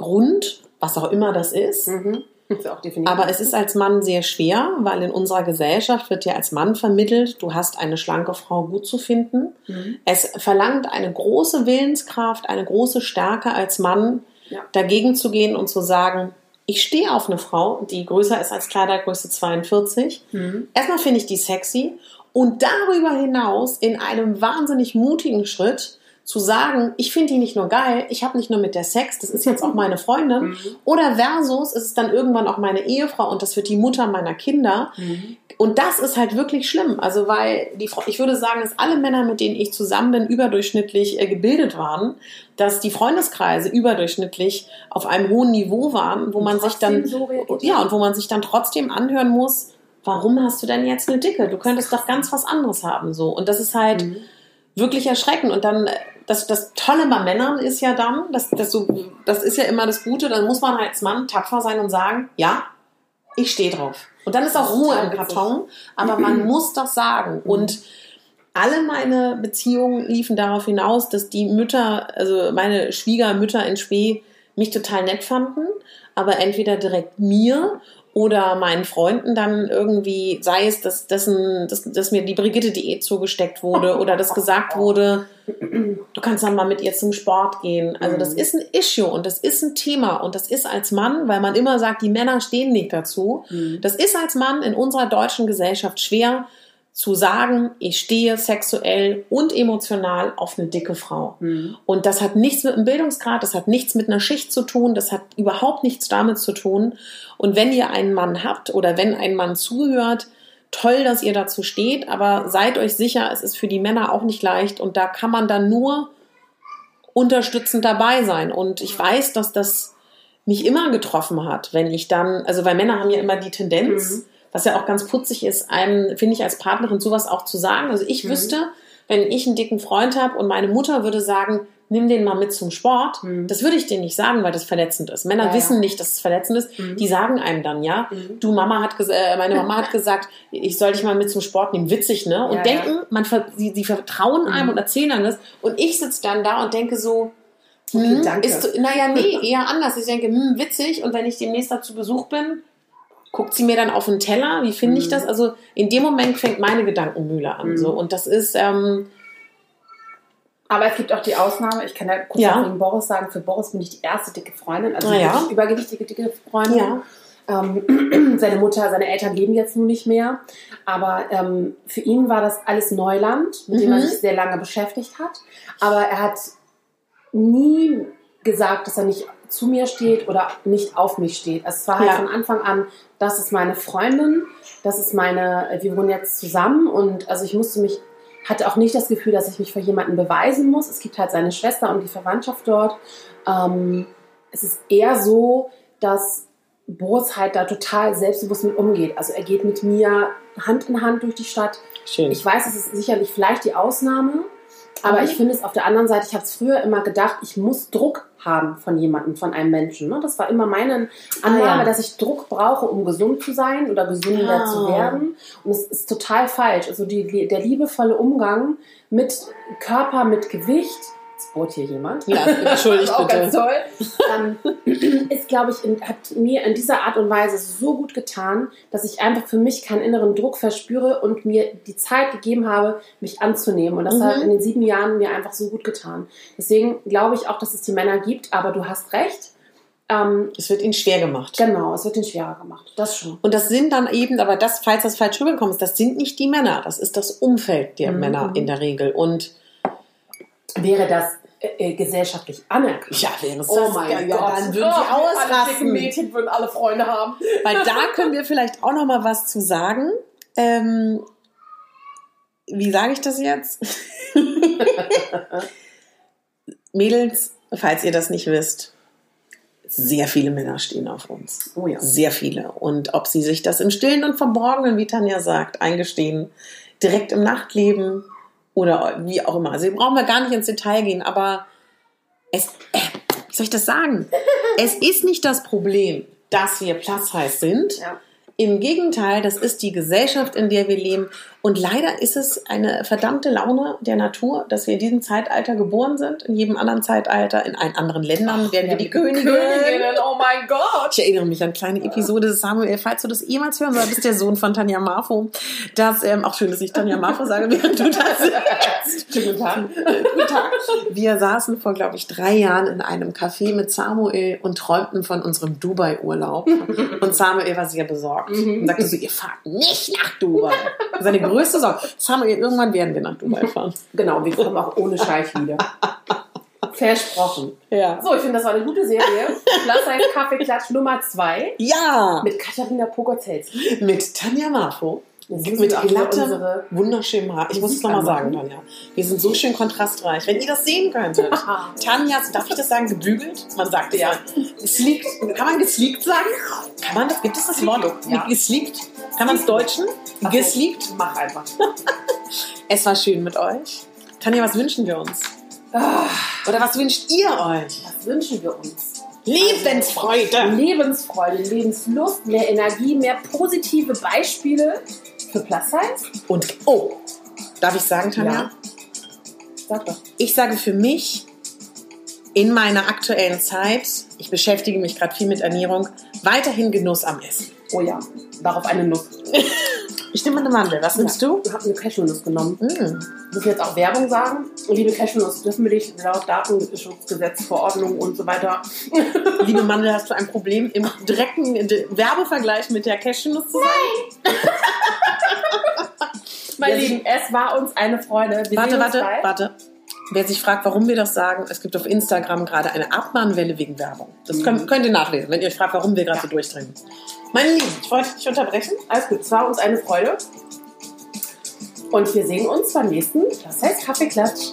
rund, was auch immer das ist. Mhm. Ist auch definitiv. Aber es ist als Mann sehr schwer, weil in unserer Gesellschaft wird ja als Mann vermittelt, du hast eine schlanke Frau gut zu finden. Mhm. Es verlangt eine große Willenskraft, eine große Stärke als Mann, Ja. dagegen zu gehen und zu sagen, ich stehe auf eine Frau, die größer ist als Kleidergröße 42. Mhm. Erstmal finde ich die sexy und darüber hinaus in einem wahnsinnig mutigen Schritt zu sagen, ich finde die nicht nur geil, ich habe nicht nur mit der Sex, das ist jetzt auch meine Freundin. Mhm. Oder versus ist es dann irgendwann auch meine Ehefrau und das wird die Mutter meiner Kinder. Mhm. Und das ist halt wirklich schlimm. Also, weil die Frau, ich würde sagen, dass alle Männer, mit denen ich zusammen bin, überdurchschnittlich äh, gebildet waren, dass die Freundeskreise überdurchschnittlich auf einem hohen Niveau waren, wo Und man sich dann, so ja, und wo man sich dann trotzdem anhören muss, warum hast du denn jetzt eine Dicke? Du könntest doch ganz was anderes haben, so. Und das ist halt, Mhm. Wirklich erschreckend. Und dann, äh, das, das Tolle bei Männern ist ja dann, das, das, so, das ist ja immer das Gute, dann muss man als Mann tapfer sein und sagen, ja, ich stehe drauf. Und dann ist auch Ruhe im. Karton, aber man muss das sagen. Und alle meine Beziehungen liefen darauf hinaus, dass die Mütter, also meine Schwiegermütter in Spee, mich total nett fanden, aber entweder direkt mir oder meinen Freunden dann irgendwie, sei es, dass, dessen, dass, dass mir die Brigitte-Diät zugesteckt wurde oder dass gesagt wurde, du kannst dann mal mit ihr zum Sport gehen. Also das Mhm. ist ein Issue und das ist ein Thema und das ist als Mann, weil man immer sagt, die Männer stehen nicht dazu. Mhm. Das ist als Mann in unserer deutschen Gesellschaft schwer zu sagen, ich stehe sexuell und emotional auf eine dicke Frau. Mhm. Und das hat nichts mit dem Bildungsgrad, das hat nichts mit einer Schicht zu tun, das hat überhaupt nichts damit zu tun. Und wenn ihr einen Mann habt oder wenn ein Mann zuhört, toll, dass ihr dazu steht, aber seid euch sicher, es ist für die Männer auch nicht leicht und da kann man dann nur unterstützend dabei sein. Und ich weiß, dass das mich immer getroffen hat, wenn ich dann, also weil Männer haben ja immer die Tendenz, Mhm. Was ja auch ganz putzig ist, einem, finde ich, als Partnerin sowas auch zu sagen. Also ich Mhm. wüsste, wenn ich einen dicken Freund habe und meine Mutter würde sagen, nimm den mal mit zum Sport, Mhm. das würde ich denen nicht sagen, weil das verletzend ist. Männer Ja, ja. wissen nicht, dass es verletzend ist. Mhm. Die sagen einem dann, ja, Mhm. du Mama hat gesagt, äh, meine Mama hat gesagt, ich soll dich mal mit zum Sport nehmen. Witzig, ne? Und Ja, denken, man ver sie, sie vertrauen einem Mhm. und erzählen einem das. Und ich sitze dann da und denke so, Okay, hm, danke. ist, naja, nee, eher anders. Ich denke, hm, witzig. Und wenn ich demnächst da zu Besuch bin, guckt sie mir dann auf den Teller. Wie finde ich Mhm. das? Also in dem Moment fängt meine Gedankenmühle an. Mhm. So. Und das ist, ähm, Aber es gibt auch die Ausnahme, ich kann ja kurz Ja. wegen Boris sagen, für Boris bin ich die erste dicke Freundin, also Ah, ja. übergewichtige dicke Freundin. ja. Ähm, seine Mutter, seine Eltern leben jetzt nun nicht mehr, aber ähm, für ihn war das alles Neuland, mit dem er Mhm. sich sehr lange beschäftigt hat. Aber er hat nie gesagt, dass er nicht zu mir steht oder nicht auf mich steht. Es war halt Ja. von Anfang an, das ist meine Freundin, das ist meine, wir wohnen jetzt zusammen und also ich musste mich, hatte auch nicht das Gefühl, dass ich mich für jemanden beweisen muss. Es gibt halt seine Schwester und die Verwandtschaft dort. Ähm, es ist eher so, dass Boris halt da total selbstbewusst mit umgeht. Also er geht mit mir Hand in Hand durch die Stadt. Schön. Ich weiß, es ist sicherlich vielleicht die Ausnahme, aber Mhm. ich finde es auf der anderen Seite, ich habe es früher immer gedacht, ich muss Druck haben von jemandem, von einem Menschen. Ne? Das war immer meine Annahme, Ah, ja. dass ich Druck brauche, um gesund zu sein oder gesünder Ah. zu werden. Und es ist total falsch. Also die, der liebevolle Umgang mit Körper, mit Gewicht. Jetzt bohrt hier jemand. Ja, entschuldigt auch ganz bitte. toll. Ähm, ist, glaube ich, in, hat mir in dieser Art und Weise so gut getan, dass ich einfach für mich keinen inneren Druck verspüre und mir die Zeit gegeben habe, mich anzunehmen. Und das Mhm. hat in den sieben Jahren mir einfach so gut getan. Deswegen glaube ich auch, dass es die Männer gibt, aber du hast recht. Ähm, Es wird ihnen schwer gemacht. genau, es wird ihnen schwerer gemacht. Das schon. Und das sind dann eben, aber das, falls das falsch rübergekommen ist, das sind nicht die Männer, das ist das Umfeld der Mhm. Männer in der Regel. Und Wäre das äh, äh, gesellschaftlich anerkannt? ja, wäre es Oh mein Gott. ja, dann würden Oh, Alle dicken ausrasten. Mädchen würden alle Freunde haben. Weil da können wir vielleicht auch noch mal was zu sagen. Ähm, wie sage ich das jetzt? Mädels, falls ihr das nicht wisst, sehr viele Männer stehen auf uns. Oh ja. Sehr viele. Und ob sie sich das im Stillen und Verborgenen, wie Tanja sagt, eingestehen, direkt im Nachtleben oder wie auch immer. Also, brauchen wir gar nicht ins Detail gehen, aber es, äh, wie soll ich das sagen? es ist nicht das Problem, dass wir plus-heiß sind. Ja. Im Gegenteil, das ist die Gesellschaft, in der wir leben. Und leider ist es eine verdammte Laune der Natur, dass wir in diesem Zeitalter geboren sind. In jedem anderen Zeitalter, in allen anderen Ländern werden wir die Königin. oh mein Gott. Ich erinnere mich an eine kleine Episode, Samuel, falls du das jemals hören solltest, der Sohn von Tanja Marfo. Das, ähm, auch schön, dass ich Tanja Marfo sage, während du das sagst. Guten Tag. Guten Tag. Wir saßen vor, glaube ich, drei Jahren in einem Café mit Samuel und träumten von unserem Dubai-Urlaub. Und Samuel war sehr besorgt und sagte so, ihr fahrt nicht nach Dubai. Seine größte Sorge. Samuel, irgendwann werden wir nach Dubai fahren. Genau, wir kommen auch ohne Scheich wieder. Versprochen. Ja. So, ich finde, das war eine gute Serie. Heißt Kaffeeklatsch Nummer 2 Ja, mit Katharina Pogozelski. mit Tanja Marfo. Müssen Mit wir auch wieder glattem, unsere wunderschönem Haar. Ich muss es nochmal sagen. Tanja. Wir sind so schön kontrastreich. Wenn ihr das sehen könntet. Tanja, darf ich das sagen, gebügelt? Man sagt es Ja. Gesleekt. Kann man gesleekt sagen? Kann man das? Gibt es das Wort? Ja. Gesleekt? Kann man es deutschen? Ach so. Gesleekt? Mach einfach. Es war schön mit euch. Tanja, was wünschen wir uns? Ah, Oder was wünscht ihr euch? was wünschen wir uns? Lebensfreude. Lebensfreude, Lebenslust, mehr Energie, mehr positive Beispiele für Plus Size? Und, oh, darf ich sagen, Tanja? Ja. Sag doch. Ich sage für mich, in meiner aktuellen Zeit, ich beschäftige mich gerade viel mit Ernährung, weiterhin Genuss am Essen. Oh ja, darauf eine Nuss. Ich nehme eine Mandel. Was nimmst du? Ich habe eine Cashewnuss genommen. Mm. Muss ich jetzt auch Werbung sagen? Liebe Cashewnuss, dürfen wir dich laut Datenschutzgesetz, Verordnung und so weiter. Liebe Mandel, hast du ein Problem im direkten Werbevergleich mit der Cashewnuss zu sein? Mein Ja, Lieben, es war uns eine Freude. Wir Warte, warte, bald. warte. Wer sich fragt, warum wir das sagen, es gibt auf Instagram gerade eine Abmahnwelle wegen Werbung. Das könnt, könnt ihr nachlesen, wenn ihr euch fragt, warum wir gerade so durchdringen. Meine Lieben, ich wollte dich unterbrechen. Alles gut, es war uns eine Freude. Und wir sehen uns beim nächsten Das heißt Kaffeeklatsch.